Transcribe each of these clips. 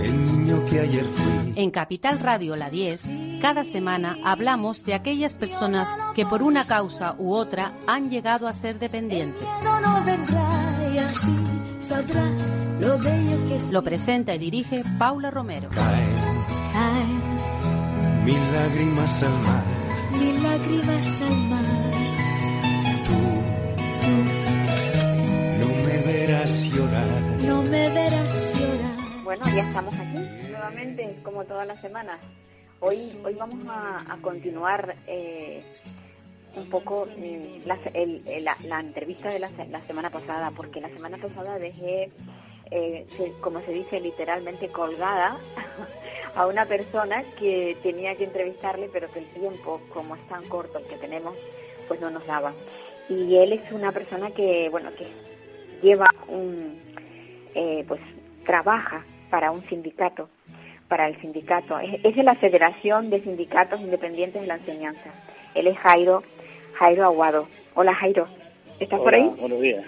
El niño que ayer fui. En Capital Radio La 10, cada semana hablamos de aquellas personas que por una causa u otra han llegado a ser dependientes. No, no vendrá y así sabrás lo bello que es. Lo presenta y dirige Paula Romero. Caen Caen mil lágrimas al mar. mil lágrimas al mar. Tú Tú no me verás llorar. no me verás llorar. Bueno, ya estamos aquí nuevamente, como todas las semanas. Hoy, hoy vamos a, a continuar eh, un poco la, el- el- la- la entrevista de la, la semana pasada, porque la semana pasada dejé, eh, se- como se dice literalmente, colgada a una persona que tenía que entrevistarle, pero que el tiempo, como es tan corto el que tenemos, pues no nos daba. Y él es una persona que, bueno, que lleva un, eh, pues trabaja para un sindicato, para el sindicato. Es, es de la Federación de Sindicatos Independientes de la Enseñanza. Él es Jairo, Jairo Aguado. Hola Jairo, ¿estás por ahí? Buenos días.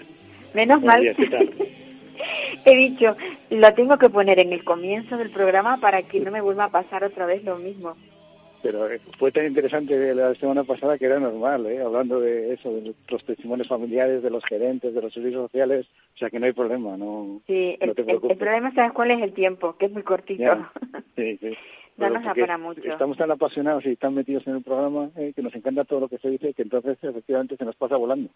Menos buenos mal. días, ¿qué tal? He dicho, lo tengo que poner en el comienzo del programa para que no me vuelva a pasar otra vez lo mismo. Pero eh, fue tan interesante la semana pasada que era normal, ¿eh? hablando de eso, de los testimonios familiares, de los gerentes, de los servicios sociales, o sea que no hay problema, no, Sí, no el, te preocupes. el problema, ¿sabes cuál es el tiempo? Que es muy cortito. Ya. Sí, sí. No nos da para mucho. Estamos tan apasionados y tan metidos en el programa eh, que nos encanta todo lo que se dice que entonces efectivamente se nos pasa volando.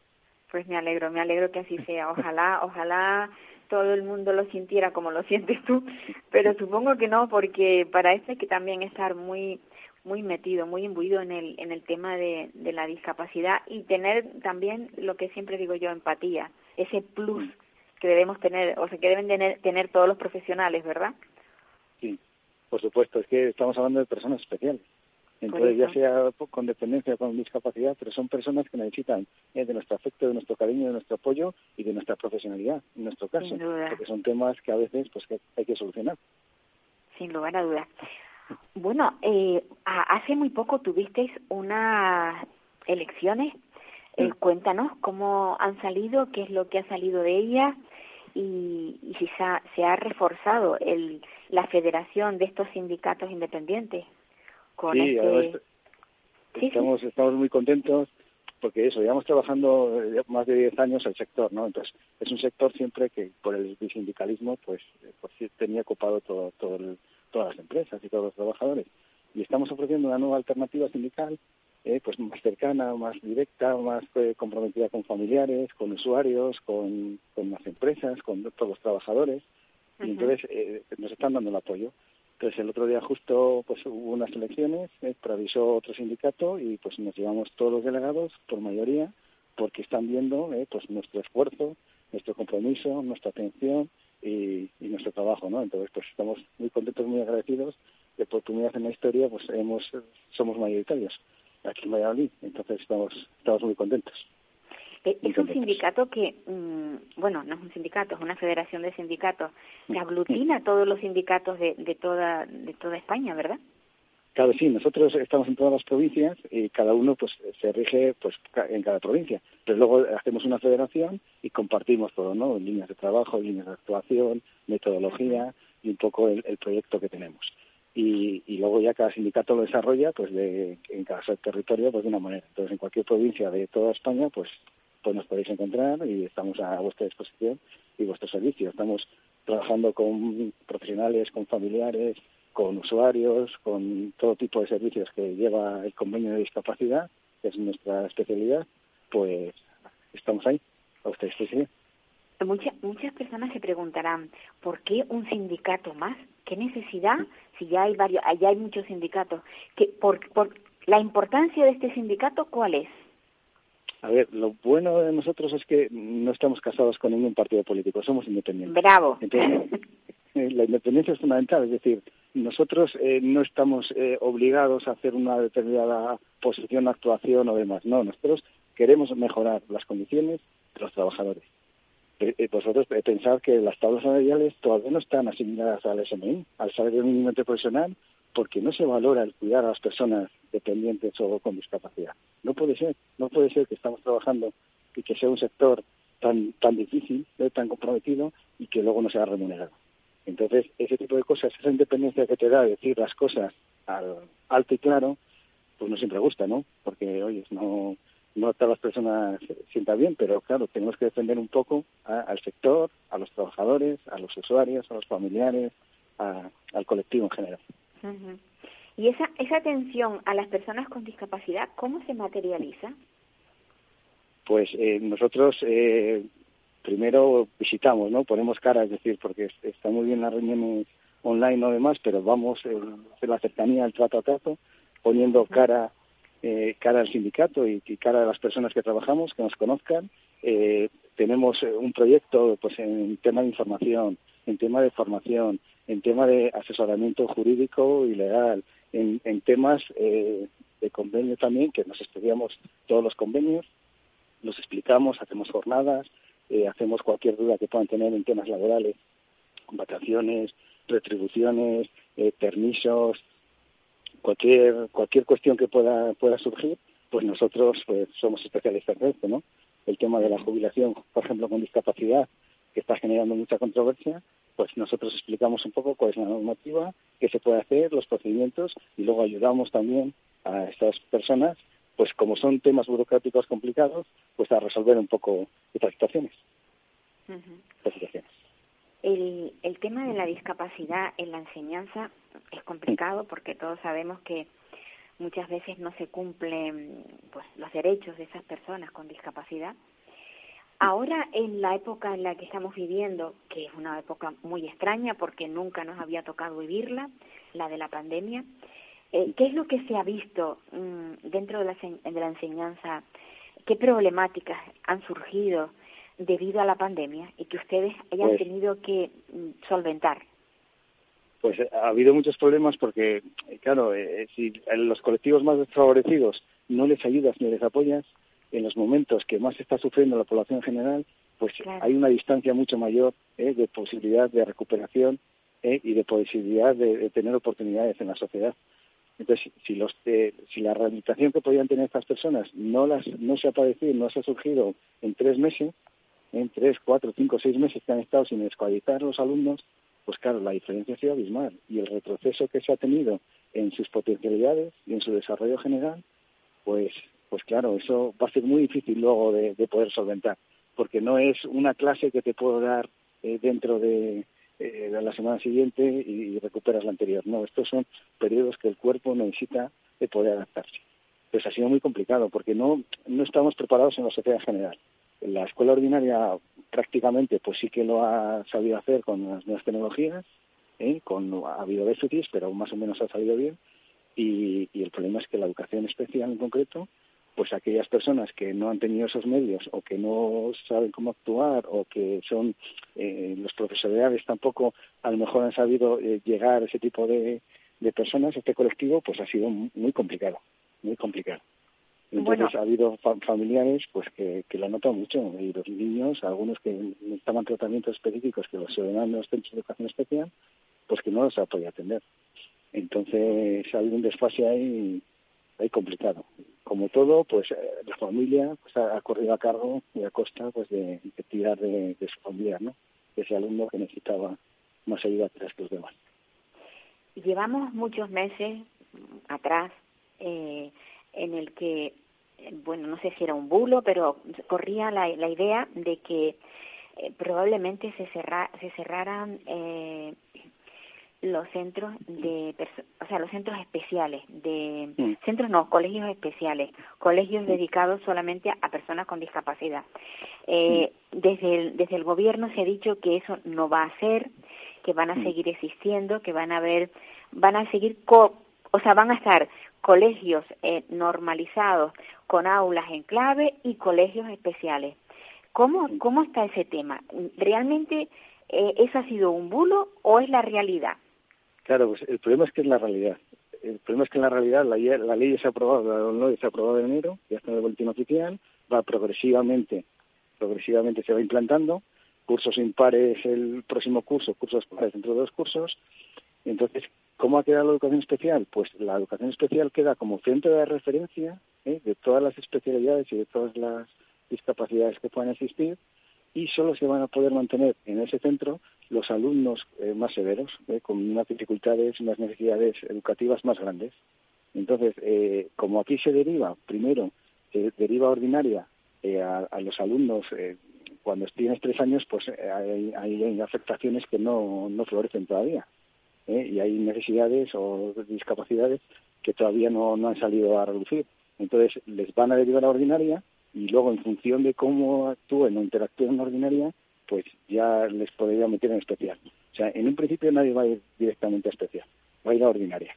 Pues me alegro, me alegro que así sea. Ojalá, ojalá todo el mundo lo sintiera como lo sientes tú, pero supongo que no, porque para eso hay que también estar muy muy metido, muy imbuido en el en el tema de, de la discapacidad y tener también lo que siempre digo yo, empatía, ese plus que debemos tener, o sea, que deben tener, tener todos los profesionales, ¿verdad? Sí, por supuesto, es que estamos hablando de personas especiales. Entonces, ya sea con dependencia o con discapacidad, pero son personas que necesitan eh, de nuestro afecto, de nuestro cariño, de nuestro apoyo y de nuestra profesionalidad, en nuestro caso, porque son temas que a veces pues que hay que solucionar. Sin lugar a dudas. Bueno, eh, hace muy poco tuvisteis unas elecciones. Eh, Mm. Cuéntanos cómo han salido, qué es lo que ha salido de ellas y, y si se ha, se ha reforzado el, la federación de estos sindicatos independientes con sí, este... además, Sí, sí. estamos, estamos muy contentos porque eso, llevamos trabajando eh, más de 10 años el sector, ¿no? Entonces, es un sector siempre que por el sindicalismo, pues, eh, pues tenía ocupado todo, todo el- todas las empresas y todos los trabajadores. Y estamos ofreciendo una nueva alternativa sindical, eh, pues más cercana, más directa, más eh, comprometida con familiares, con usuarios, con, con las empresas, con todos los trabajadores. Y entonces eh, nos están dando el apoyo. Entonces el otro día justo pues hubo unas elecciones, eh, preavisó otro sindicato y pues nos llevamos todos los delegados por mayoría porque están viendo eh, pues nuestro esfuerzo, nuestro compromiso, nuestra atención y, y nuestro trabajo, ¿no? Entonces pues estamos muy contentos, muy agradecidos de vez en la historia pues hemos somos mayoritarios aquí en Valladolid, entonces estamos estamos muy contentos. Eh, Muy Es un sindicato que, mm, bueno, no es un sindicato, es una federación de sindicatos que Mm. aglutina a todos los sindicatos de, de toda de toda España, ¿verdad? Claro, sí, nosotros estamos en todas las provincias y cada uno pues se rige pues en cada provincia. Pero luego hacemos una federación y compartimos todo, ¿no? Líneas de trabajo, líneas de actuación, metodología y un poco el, el proyecto que tenemos. Y, y luego ya cada sindicato lo desarrolla pues de, en cada territorio pues de una manera. Entonces en cualquier provincia de toda España pues pues nos podéis encontrar y estamos a vuestra disposición y vuestro servicio. Estamos trabajando con profesionales, con familiares, con usuarios, con todo tipo de servicios que lleva el convenio de discapacidad, que es nuestra especialidad, pues estamos ahí, a vuestra disposición. Muchas muchas personas se preguntarán por qué un sindicato más, qué necesidad si ya hay varios, allá hay muchos sindicatos, que por, por la importancia de este sindicato, ¿cuál es? A ver, lo bueno de nosotros es que no estamos casados con ningún partido político, somos independientes. Bravo. Entonces, eh, la independencia es fundamental, es decir, nosotros eh, no estamos eh, obligados a hacer una determinada posición, actuación o demás. No, nosotros queremos mejorar las condiciones de los trabajadores. Eh, vosotros pensad que las tablas salariales todavía no están asignadas al SMI, al salario mínimo interprofesional, porque no se valora el cuidar a las personas dependientes o con discapacidad. No puede ser, no puede ser que estamos trabajando y que sea un sector tan tan difícil, tan comprometido y que luego no sea remunerado. Entonces, ese tipo de cosas, esa independencia que te da decir las cosas al alto y claro, pues no siempre gusta, ¿no? Porque, oye, no, no todas las personas se sientan bien, pero claro, tenemos que defender un poco al sector, a los trabajadores, a los usuarios, a los familiares, al colectivo en general. ¿Y esa, esa atención a las personas con discapacidad, cómo se materializa? Pues eh, nosotros eh, primero visitamos, ¿no? Ponemos cara, es decir, porque está muy bien las reuniones online o demás, pero vamos eh, en la cercanía al trato a trato, poniendo cara eh, cara al sindicato y, cara a las personas que trabajamos, que nos conozcan. Eh, tenemos un proyecto pues en tema de información, en tema de formación, en tema de asesoramiento jurídico y legal, en, en temas de convenio también, que nos estudiamos todos los convenios, los explicamos, hacemos jornadas, eh, hacemos cualquier duda que puedan tener en temas laborales, vacaciones, retribuciones, eh, permisos, cualquier cualquier cuestión que pueda pueda surgir, pues nosotros pues somos especialistas en esto, ¿no? El tema de la jubilación, por ejemplo, con discapacidad, que está generando mucha controversia, pues nosotros explicamos un poco cuál es la normativa, qué se puede hacer, los procedimientos y luego ayudamos también a estas personas pues como son temas burocráticos complicados, pues a resolver un poco estas situaciones. El, el tema de la discapacidad en la enseñanza es complicado porque todos sabemos que muchas veces no se cumplen pues los derechos de esas personas con discapacidad. Ahora en la época en la que estamos viviendo, que es una época muy extraña porque nunca nos había tocado vivirla, la de la pandemia, eh, ¿Qué es lo que se ha visto mm, dentro de la, de la enseñanza? ¿Qué problemáticas han surgido debido a la pandemia y que ustedes hayan pues tenido que mm, solventar? Pues eh, ha habido muchos problemas porque, eh, claro, si a los colectivos más desfavorecidos no les ayudas ni les apoyas, en los momentos que más está sufriendo la población en general, pues hay una distancia mucho mayor de posibilidad de recuperación y de posibilidad de, tener oportunidades en la sociedad. Entonces, si, los, si la rehabilitación que podían tener estas personas no, las, no se ha padecido, no se ha surgido en tres meses, en tres, cuatro, cinco, seis meses que han estado sin escualizar los alumnos, pues claro, la diferencia ha sido abismal. Y el retroceso que se ha tenido en sus potencialidades y en su desarrollo general, pues, pues claro, eso va a ser muy difícil luego de, poder solventar, porque no es una clase que te puedo dar eh, dentro de, eh, la semana siguiente y, recuperas la anterior. No, estos son periodos que el cuerpo necesita de poder adaptarse. Pues ha sido muy complicado porque no, no estamos preparados en la sociedad general. La escuela ordinaria prácticamente pues sí que lo ha sabido hacer con las nuevas tecnologías, ¿eh? con, ha habido déficits, pero más o menos ha salido bien. y el problema es que la educación especial en concreto pues aquellas personas que no han tenido esos medios o que no saben cómo actuar o que son eh, los profesionales tampoco a lo mejor han sabido eh, llegar a ese tipo de, de personas, este colectivo, pues ha sido muy complicado, muy complicado. Entonces ha habido familiares pues que, que lo han notado mucho y los niños, algunos que necesitaban tratamientos específicos que los se en los centros de educación especial, pues que no los ha podido atender. Entonces ha habido un desfase ahí, ahí complicado como todo, pues eh, la familia pues, ha, corrido a cargo y a costa pues de, tirar de, su familia, ¿no? ese alumno que necesitaba más ayuda que los demás. Llevamos muchos meses atrás eh, en el que, bueno, no sé si era un bulo, pero corría la, la idea de que eh, probablemente se, cerra, se cerraran eh, los centros de o sea los centros especiales de mm. centros no colegios especiales colegios mm. dedicados solamente a, personas con discapacidad eh, mm. desde el desde el gobierno se ha dicho que eso no va a ser que van a seguir existiendo que van a haber van a seguir o sea van a estar colegios eh, normalizados con aulas en clave y colegios especiales cómo cómo está ese tema realmente eh, eso ha sido un bulo o es la realidad Claro, pues el problema es que es la realidad. El problema es que en la realidad la, la ley se ha aprobado, la ley se ha aprobado en enero, ya está en el boletín oficial, va progresivamente, progresivamente se va implantando, cursos impares el próximo curso, cursos pares dentro de dos cursos. Entonces, ¿cómo ha quedado la educación especial? Pues la educación especial queda como centro de referencia ¿eh? de todas las especialidades y de todas las discapacidades que puedan existir y solo se van a poder mantener en ese centro los alumnos eh, más severos, ¿eh? con unas dificultades, unas necesidades educativas más grandes. Entonces, eh, como aquí se deriva, primero, deriva ordinaria a, a, los alumnos cuando tienes tres años, pues hay, hay afectaciones que no, no florecen todavía. Y hay necesidades o discapacidades que todavía no, no han salido a reducir. Entonces, les van a derivar a ordinaria y luego en función de cómo actúen o interactúen en ordinaria, pues ya les podría meter en especial. O sea, en un principio nadie va a ir directamente a especial, va a ir a ordinaria.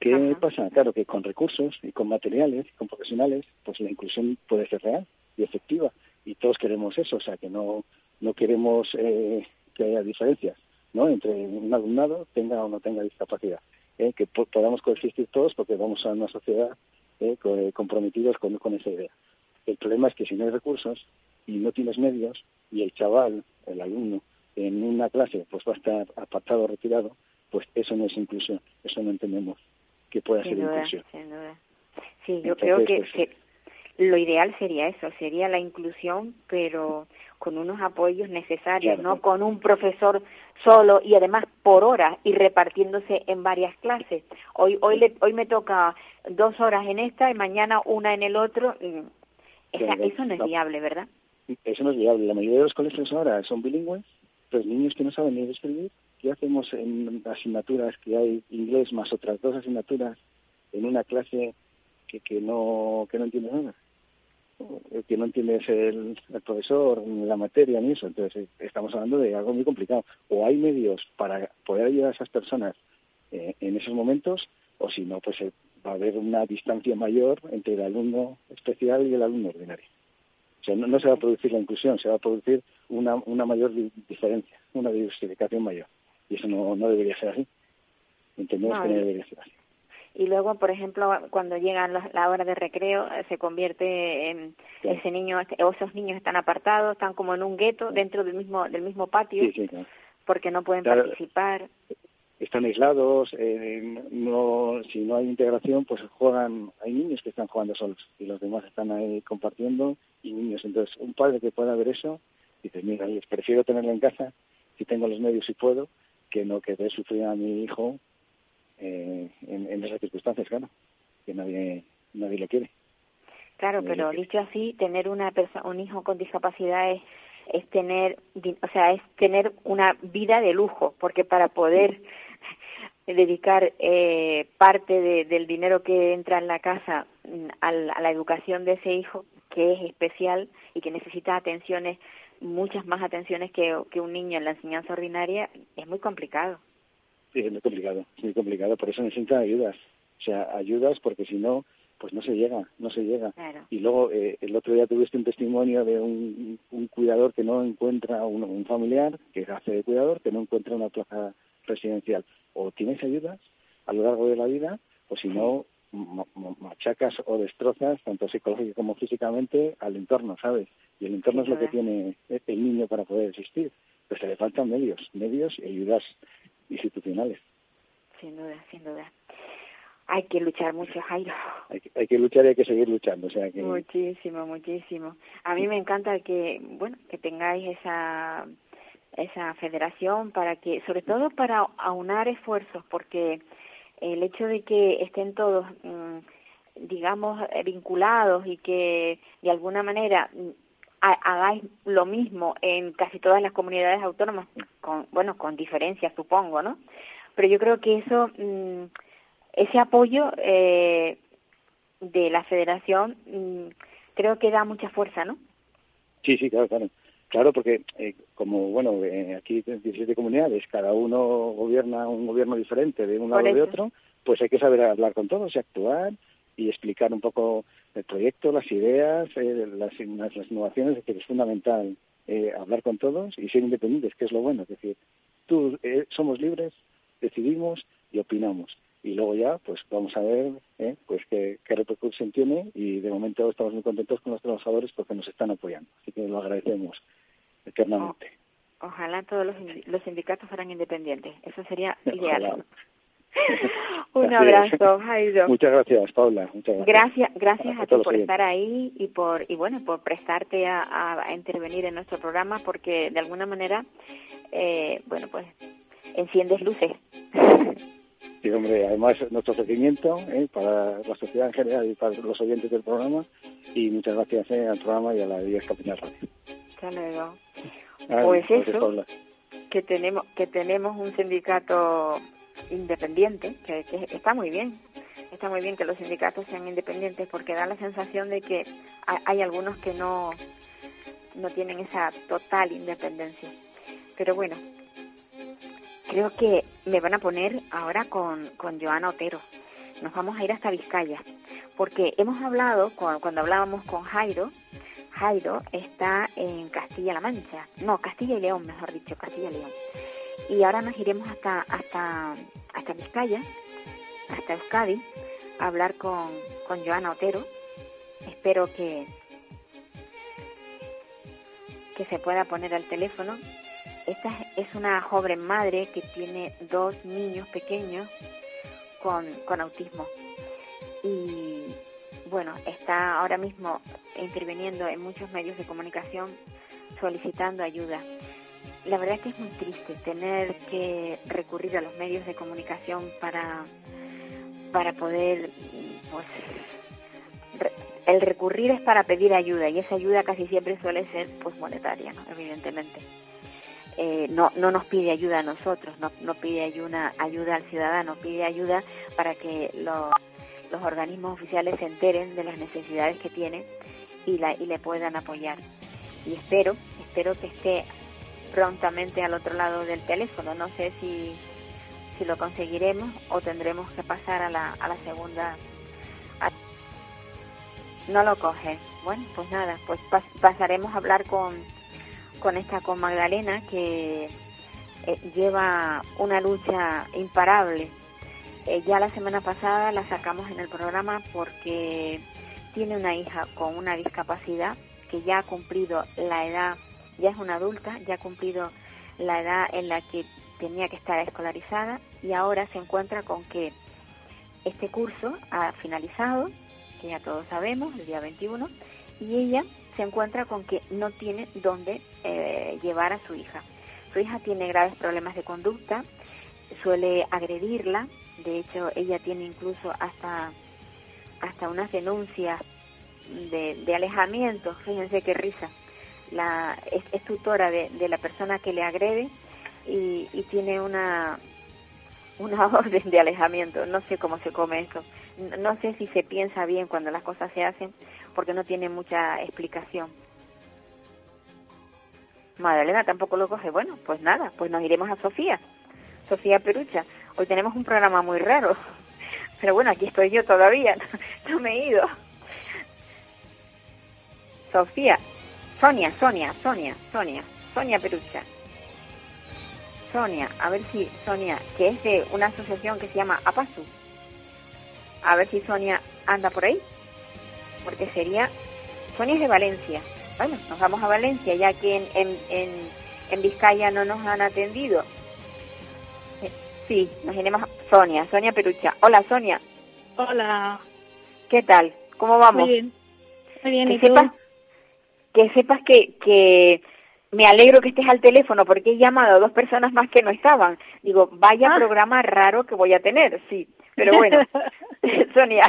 ¿Qué pasa? Claro que con recursos y con materiales y con profesionales, pues la inclusión puede ser real y efectiva. Y todos queremos eso, o sea, que no, no queremos eh, que haya diferencias ¿no? entre un alumnado tenga o no tenga discapacidad. ¿eh? Que podamos coexistir todos porque vamos a una sociedad eh, eh, comprometidos con, con esa idea. El problema es que si no hay recursos y no tienes medios y el chaval, el alumno, en una clase pues va a estar apartado, retirado, pues eso no es inclusión, eso no entendemos que pueda ser inclusión. Sí, yo creo que, pues, que, lo ideal sería eso, sería la inclusión, pero con unos apoyos necesarios, no con un profesor solo y además por hora y repartiéndose en varias clases. Hoy hoy le, hoy me toca dos horas en esta y mañana una en el otro. eso no es viable, ¿verdad? Eso no es viable. La mayoría de los colegios ahora son bilingües, los niños que no saben ni escribir, ¿qué hacemos en asignaturas que hay inglés más otras dos asignaturas en una clase que, que no que no entiende nada? que no entiende el, profesor, la materia, ni eso. Entonces, eh, estamos hablando de algo muy complicado. O hay medios para poder ayudar a esas personas eh, en esos momentos, o si no, pues eh, va a haber una distancia mayor entre el alumno especial y el alumno ordinario. Sea, no, se va a producir la inclusión, se va a producir una, una mayor diferencia, una diversificación mayor. Y eso no, no debería ser así. Entendemos que no debería ser así y luego, por ejemplo, cuando llega la, hora de recreo, eh, se convierte en ese niño, o esos niños están apartados, están como en un gueto dentro del mismo del mismo patio, porque no pueden participar. Están aislados, eh, no, si no hay integración, pues juegan, hay niños que están jugando solos y los demás están ahí compartiendo y niños. Entonces, un padre que pueda ver eso, dice, mira, les prefiero tenerlo en casa si tengo los medios y puedo, que no que sufrir a mi hijo eh, en, esas circunstancias, claro, que nadie, nadie lo quiere. Claro, pero dicho así, tener una un hijo con discapacidad es, es tener, o sea, es tener una vida de lujo, porque para poder dedicar eh, parte de, del dinero que entra en la casa mm, a la, a la educación de ese hijo, que es especial y que necesita atenciones, muchas más atenciones que, que un niño en la enseñanza ordinaria, es muy complicado. Sí, es muy complicado, es muy complicado, por eso necesitan ayudas. O sea, ayudas porque si no, pues no se llega, no se llega. Y luego eh, el otro día tuviste un testimonio de un, un cuidador que no encuentra un, un, familiar que hace de cuidador, que no encuentra una plaza residencial. O tienes ayudas a lo largo de la vida, o si no, machacas o destrozas, tanto psicológica como físicamente, al entorno, ¿sabes? Y el entorno es lo que tiene el niño para poder existir. Pues se le faltan medios, medios y ayudas institucionales. Sin duda, sin duda. Hay que luchar mucho, Jairo. Hay que, hay que luchar y hay que seguir luchando. O sea que... Muchísimo, muchísimo. A mí me encanta que, bueno, que tengáis esa esa federación para que, sobre todo para aunar esfuerzos, porque el hecho de que estén todos, mm, digamos, vinculados y que de alguna manera hagáis lo mismo en casi todas las comunidades autónomas, con, bueno, con diferencias supongo, ¿no? Pero yo creo que eso, mm, ese apoyo eh, de la federación, mm, creo que da mucha fuerza, ¿no? Sí, sí, claro, claro. Claro, porque eh, como, bueno, eh, aquí hay 17 comunidades, cada uno gobierna un gobierno diferente de un lado o de otro, pues hay que saber hablar con todos y actuar y explicar un poco el proyecto, las ideas, eh, las, las, innovaciones, es que es fundamental eh, hablar con todos y ser independientes, que es lo bueno. Es decir, tú, eh, somos libres, decidimos y opinamos y luego ya pues vamos a ver ¿eh? pues qué, qué, repercusión tiene y de momento estamos muy contentos con los trabajadores porque nos están apoyando así que lo agradecemos eternamente ojalá todos los, los sindicatos fueran independientes eso sería ideal un abrazo Jairo muchas gracias Paula muchas gracias gracias, a, ti por estar ahí y por y bueno por prestarte a, a, intervenir en nuestro programa porque de alguna manera eh, bueno pues enciendes luces Sí, hombre, además nuestro seguimiento ¿eh? para la sociedad en general y para los oyentes del programa. Y muchas gracias ¿eh? al programa y a la 10 Capital Radio. Hasta luego. pues eso, que tenemos, que tenemos un sindicato independiente, que, que, está muy bien. Está muy bien que los sindicatos sean independientes porque da la sensación de que hay algunos que no, no tienen esa total independencia. Pero bueno, creo que me van a poner ahora con, con Joana Otero. Nos vamos a ir hasta Vizcaya, porque hemos hablado, cuando hablábamos con Jairo, Jairo está en Castilla-La Mancha, no, Castilla y León, mejor dicho, Castilla y León. Y ahora nos iremos hasta, hasta, hasta Vizcaya, hasta Euskadi, a hablar con, con Joana Otero. Espero que, que se pueda poner al teléfono esta es una joven madre que tiene dos niños pequeños con, con autismo y bueno, está ahora mismo interviniendo en muchos medios de comunicación solicitando ayuda. La verdad es que es muy triste tener que recurrir a los medios de comunicación para, para poder, pues, el recurrir es para pedir ayuda y esa ayuda casi siempre suele ser, pues, monetaria, ¿no? evidentemente. Eh, no, no nos pide ayuda a nosotros, no, no pide ayuda, ayuda al ciudadano, pide ayuda para que los, los organismos oficiales se enteren de las necesidades que tiene y, la, y le puedan apoyar. Y espero, espero que esté prontamente al otro lado del teléfono. No sé si, si lo conseguiremos o tendremos que pasar a la, a la segunda. No lo coge. Bueno, pues nada, pues pasaremos a hablar con con esta con Magdalena que eh, lleva una lucha imparable. Eh, ya la semana pasada la sacamos en el programa porque tiene una hija con una discapacidad que ya ha cumplido la edad, ya es una adulta, ya ha cumplido la edad en la que tenía que estar escolarizada y ahora se encuentra con que este curso ha finalizado, que ya todos sabemos, el día 21, y ella se encuentra con que no tiene dónde eh, llevar a su hija. Su hija tiene graves problemas de conducta, suele agredirla, de hecho ella tiene incluso hasta, hasta unas denuncias de, alejamiento, fíjense qué risa. La, es, tutora de, la persona que le agrede y, tiene una, una orden de alejamiento. No sé cómo se come eso. No sé si se piensa bien cuando las cosas se hacen, porque no tiene mucha explicación. Madalena tampoco lo coge. Bueno, pues nada, pues nos iremos a Sofía. Sofía Perucha. Hoy tenemos un programa muy raro. Pero bueno, aquí estoy yo todavía. No me he ido. Sofía. Sonia, Sonia, Sonia, Sonia. Sonia Perucha. Sonia, a ver si Sonia, que es de una asociación que se llama APASU. A ver si Sonia anda por ahí porque sería, Sonia es de Valencia. Bueno, nos vamos a Valencia, ya que en, en, en, en Vizcaya no nos han atendido. Sí, a Sonia, Sonia Perucha. Hola, Sonia. Hola. ¿Qué tal? ¿Cómo vamos? Muy bien. Muy bien, que ¿y sepas, que sepas que, que me alegro que estés al teléfono porque he llamado a dos personas más que no estaban. Digo, vaya Ah. programa raro que voy a tener, sí. Pero bueno, Sonia,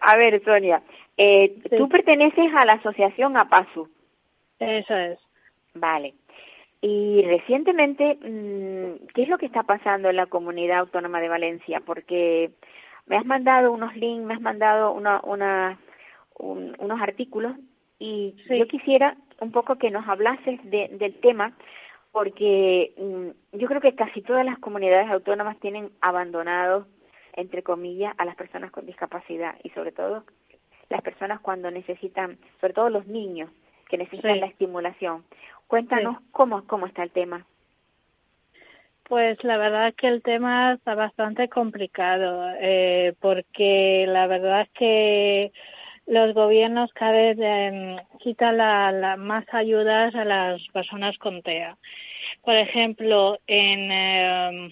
a ver, Sonia, eh, Sí. tú perteneces a la asociación APASU, Eso es. vale. Y recientemente, mm, ¿qué es lo que está pasando en la comunidad autónoma de Valencia? Porque me has mandado unos links, me has mandado una, una, un- unos artículos y Sí. yo quisiera un poco que nos hablases de- del tema porque mm, yo creo que casi todas las comunidades autónomas tienen abandonados, entre comillas, a las personas con discapacidad y sobre todo las personas cuando necesitan, sobre todo los niños que necesitan Sí. la estimulación. Cuéntanos cómo, cómo está el tema. Pues la verdad que el tema está bastante complicado, eh, porque la verdad es que los gobiernos cada vez eh, quitan la, la- más ayudas a las personas con TEA. Por ejemplo, en eh,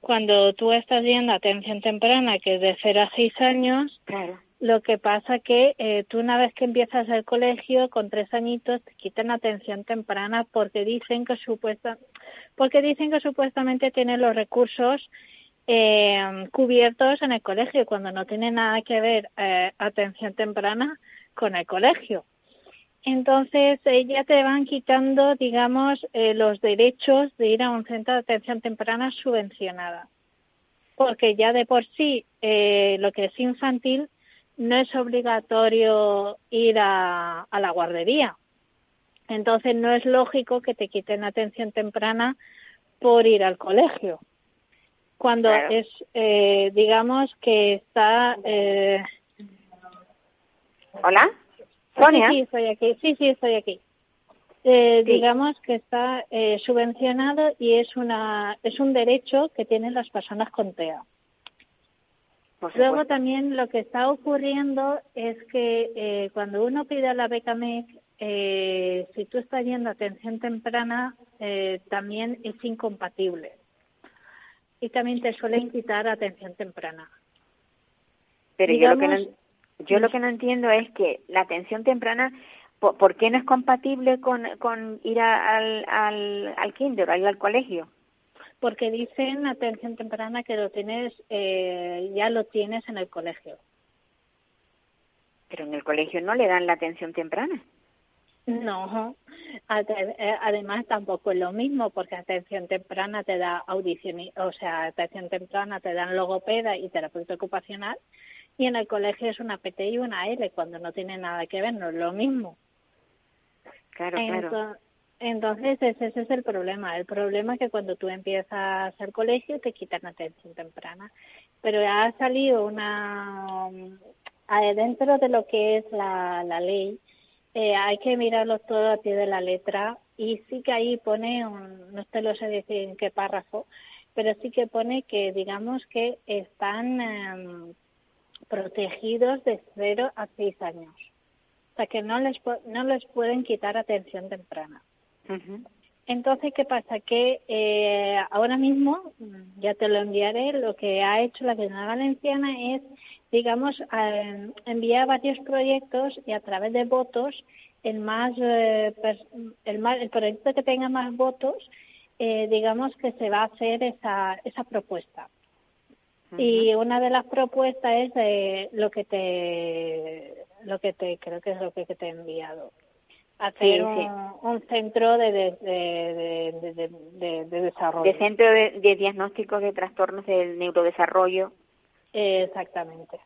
cuando tú estás yendo a atención temprana, que es de 0 a 6 años, Claro. Lo que pasa que eh, tú una vez que empiezas el colegio con tres añitos te quitan atención temprana porque dicen que supuesta porque dicen que supuestamente tienen los recursos eh, cubiertos en el colegio cuando no tiene nada que ver eh, atención temprana con el colegio. Entonces eh, ya te van quitando, digamos, eh, los derechos de ir a un centro de atención temprana subvencionada porque ya de por sí eh, lo que es infantil no es obligatorio ir a, a la guardería. Entonces no es lógico que te quiten atención temprana por ir al colegio. Cuando Claro. es, eh, digamos que está... Eh, ¿Hola? Sonia. Sí, sí, estoy aquí. Sí, sí, estoy aquí. Eh, Sí. Digamos que está eh, subvencionado y es una es un derecho que tienen las personas con TEA. Luego también lo que está ocurriendo es que eh, cuando uno pide la beca MEC, eh, si tú estás yendo a atención temprana, eh, también es incompatible. Y también te suelen quitar atención temprana. Pero yo lo que no, yo lo que no entiendo es que la atención temprana, ¿por, por qué no es compatible con, con ir a- al, al, al kinder o ir al colegio? Porque dicen atención temprana que lo tienes, eh, ya lo tienes en el colegio. Pero en el colegio no le dan la atención temprana. No, eh, además tampoco es lo mismo porque atención temprana te da audición, o sea, atención temprana te dan logopeda y terapeuta ocupacional y en el colegio es una PT y una L cuando no tiene nada que ver, no es lo mismo. Claro, claro. Ento- Entonces ese, es el problema. El problema es que cuando tú empiezas el colegio te quitan atención temprana. Pero ha salido una... um, dentro de lo que es la, ley, eh, hay que mirarlo todo a pie de la letra y sí que ahí pone, un, no te lo sé decir en qué párrafo, pero sí que pone que digamos que están em, protegidos de 0 a 6 años. O sea que no les, no les pueden quitar atención temprana. Entonces, ¿qué pasa? Que eh, ahora mismo, mm, ya te lo enviaré, lo que ha hecho la Comunidad Valenciana es, digamos, eh, enviar varios proyectos y a través de votos, el más, eh, el, más el proyecto que tenga más votos, eh, digamos que se va a hacer esa, esa propuesta. Y una de las propuestas es lo que te, lo que te, creo que es lo que te he enviado. Hacer Sí, un, sí. un centro de, de, de, de, de- de- de desarrollo. De centro de, de diagnóstico de trastornos del neurodesarrollo. Eh, exactamente.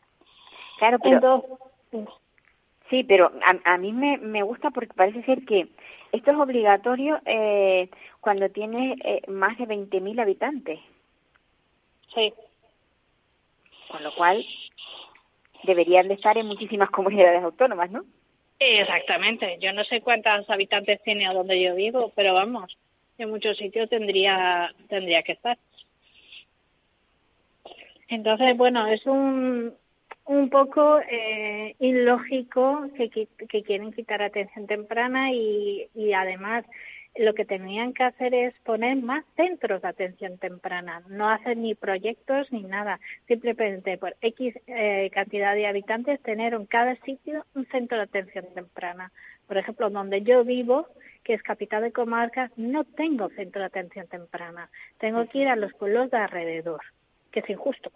Claro, pero Entonces, sí, pero a, a mí me, me gusta porque parece ser que esto es obligatorio eh, cuando tienes eh, más de 20.000 habitantes, sí, con lo cual deberían de estar en muchísimas comunidades autónomas, ¿no? Exactamente. Yo no sé cuántos habitantes tiene a donde yo vivo, pero vamos, en muchos sitios tendría, tendría que estar. Entonces, bueno, es un, un poco eh, ilógico que, que quieren quitar atención temprana y además lo que tenían que hacer es poner más centros de atención temprana, no hacer ni proyectos ni nada, simplemente por X eh, cantidad de habitantes tener en cada sitio un centro de atención temprana. Por ejemplo, donde yo vivo, que es capital de comarca, no tengo centro de atención temprana, tengo que ir a los pueblos de alrededor, que es injusto.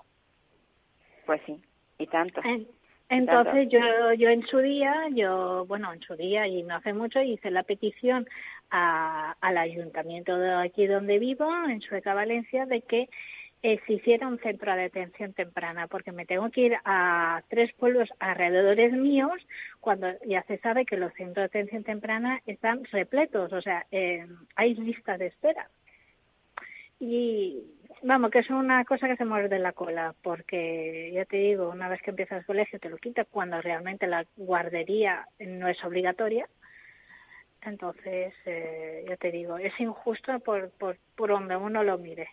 Pues sí, y tanto. En- Entonces yo, yo en su día, yo, bueno, en su día y no hace mucho hice la petición a- al ayuntamiento de aquí donde vivo, en Sueca, Valencia, de que se hiciera un centro de atención temprana, porque me tengo que ir a tres pueblos alrededores míos cuando ya se sabe que los centros de atención temprana están repletos, o sea, eh, hay listas de espera. Y vamos, que es una cosa que se muerde la cola, porque ya te digo, una vez que empiezas el colegio te lo quita cuando realmente la guardería no es obligatoria. Entonces, eh, ya te digo, es injusto por, por, por donde uno lo mire.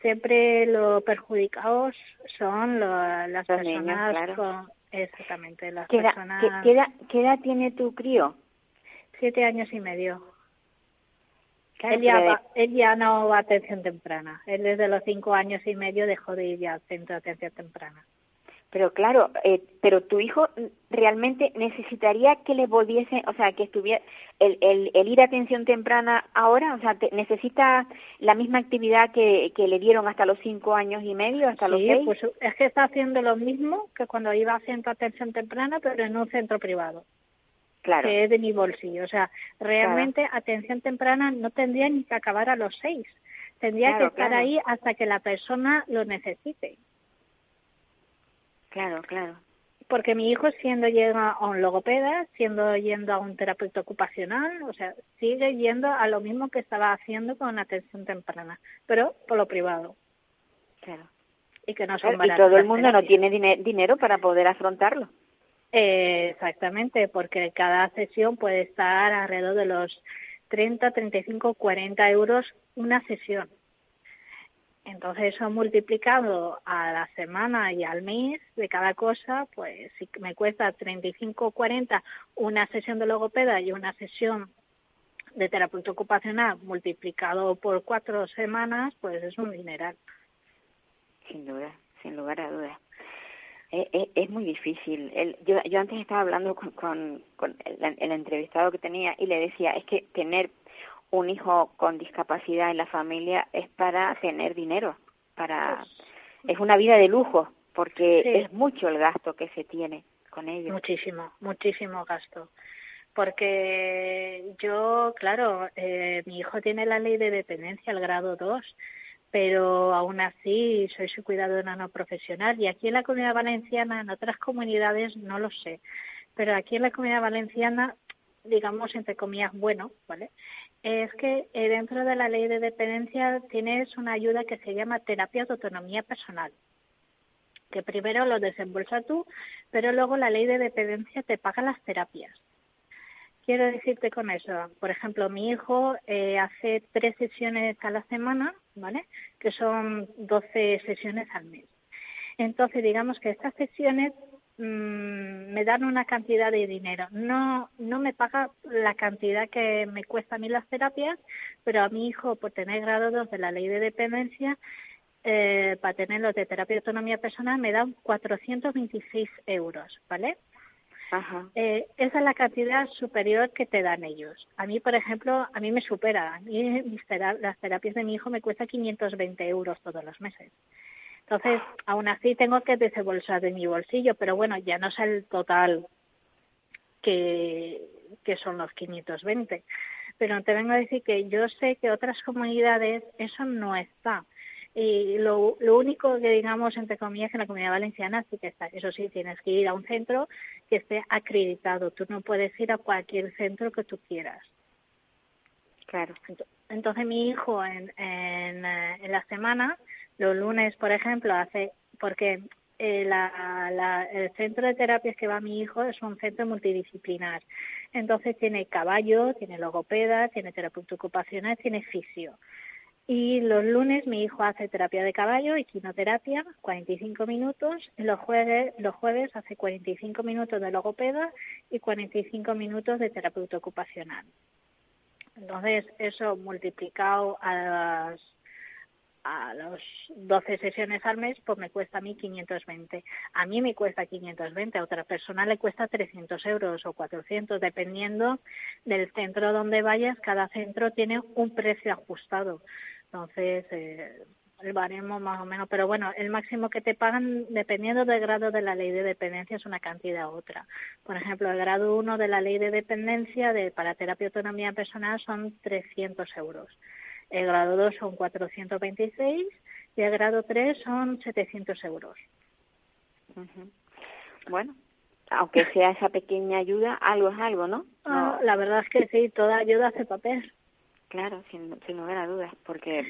Siempre los perjudicados son lo- las niños, personas claro. con, exactamente, las ¿Qué edad, personas qué- qué edad- qué edad tiene tu crío? siete años y medio. Claro, él, ya pero de- va- él ya no va a atención temprana. Él desde los cinco años y medio dejó de ir ya al centro de atención temprana. Pero claro, eh, pero tu hijo realmente necesitaría que le volviese, o sea, que estuviera, el, el, el ir a atención temprana ahora, o sea, te- necesita la misma actividad que, que le dieron hasta los cinco años y medio, hasta los seis. pues es que está haciendo lo mismo que cuando iba a centro atención temprana, pero en un centro privado, claro, que es de mi bolsillo. O sea, realmente atención temprana no tendría ni que acabar a los seis. Tendría Claro, que estar claro. ahí hasta que la persona lo necesite. claro, claro. Porque mi hijo siendo yendo a un logopeda, siendo yendo a un terapeuta ocupacional, o sea, sigue yendo a lo mismo que estaba haciendo con atención temprana, pero por lo privado Claro. y que no son Claro, y baratas todo el mundo no tiene dine- dinero para poder afrontarlo. Eh, exactamente, porque cada sesión puede estar alrededor de los 30, 35, 40 euros una sesión. Entonces eso multiplicado a la semana y al mes de cada cosa, pues si me cuesta 35 40 una sesión de logopeda y una sesión de terapeuta ocupacional multiplicado por cuatro semanas, pues es un dineral. Sin duda, sin lugar a dudas. Eh, eh, es muy difícil. El- yo, yo antes estaba hablando con, con, con el entrevistado que tenía y le decía, es que tener un hijo con discapacidad en la familia es para tener dinero, para es una vida de lujo, porque Sí. es mucho el gasto que se tiene con ellos. Muchísimo, muchísimo gasto. Porque yo, claro, eh, mi hijo tiene la ley de dependencia, el grado 2, pero aún así soy su cuidadora no profesional y aquí en la comunidad valenciana, en otras comunidades no lo sé, pero aquí en la comunidad valenciana, digamos entre comillas, bueno, ¿vale? Es que eh, dentro de la ley de dependencia tienes una ayuda que se llama terapia de autonomía personal que primero lo desembolsa tú, pero luego la ley de dependencia te paga las terapias. Quiero decirte con eso, por ejemplo, mi hijo eh, hace tres sesiones a la semana, ¿vale? Que son 12 sesiones al mes. Entonces, digamos que estas sesiones me dan una cantidad de dinero. No, no me paga la cantidad que me cuesta a mí las terapias, pero a mi hijo, por tener grado 2 de la ley de dependencia, eh, para tenerlos de terapia de autonomía personal, me dan 426 euros, ¿vale? Ajá. Eh, esa es la cantidad superior que te dan ellos. A mí, por ejemplo, a mí me supera. A mí mis las terapias de mi hijo me cuestan 520 euros todos los meses. Entonces, aún así tengo que desembolsar de mi bolsillo, pero bueno, ya no sé el total que, que son los 520. Pero te vengo a decir que yo sé que otras comunidades eso no está. Y lo, lo único que digamos, entre comillas, que en la comunidad valenciana sí que está. Eso sí, tienes que ir a un centro que esté acreditado. Tú no puedes ir a cualquier centro que tú quieras. Claro. Ento- Entonces mi hijo en, en, eh, en la semana, los lunes, por ejemplo, hace, porque eh, el centro de terapias que va mi hijo es un centro multidisciplinar. Entonces tiene caballo, tiene logopeda, tiene terapeuta ocupacional, tiene fisio. Y los lunes mi hijo hace terapia de caballo y quinoterapia, 45 minutos. Los jueves, los jueves hace 45 minutos de logopeda y 45 minutos de terapeuta ocupacional. Entonces, eso multiplicado a las a los 12 sesiones al mes, pues me cuesta a mí 520. A mí me cuesta 520, a otra persona le cuesta 300 euros o 400, dependiendo del centro donde vayas. Cada centro tiene un precio ajustado. Entonces, eh, el baremo más o menos, pero bueno, el máximo que te pagan, dependiendo del grado de la ley de dependencia, es una cantidad u otra. Por ejemplo, el grado 1 de la ley de dependencia de, para terapia autonomía personal son 300 euros. El grado 2 son 426 y el grado 3 son 700 euros. Bueno, aunque sea esa pequeña ayuda, algo es algo, ¿no? Ah, No, la verdad es que sí, toda ayuda hace papel. Claro, sin, sin lugar a dudas, porque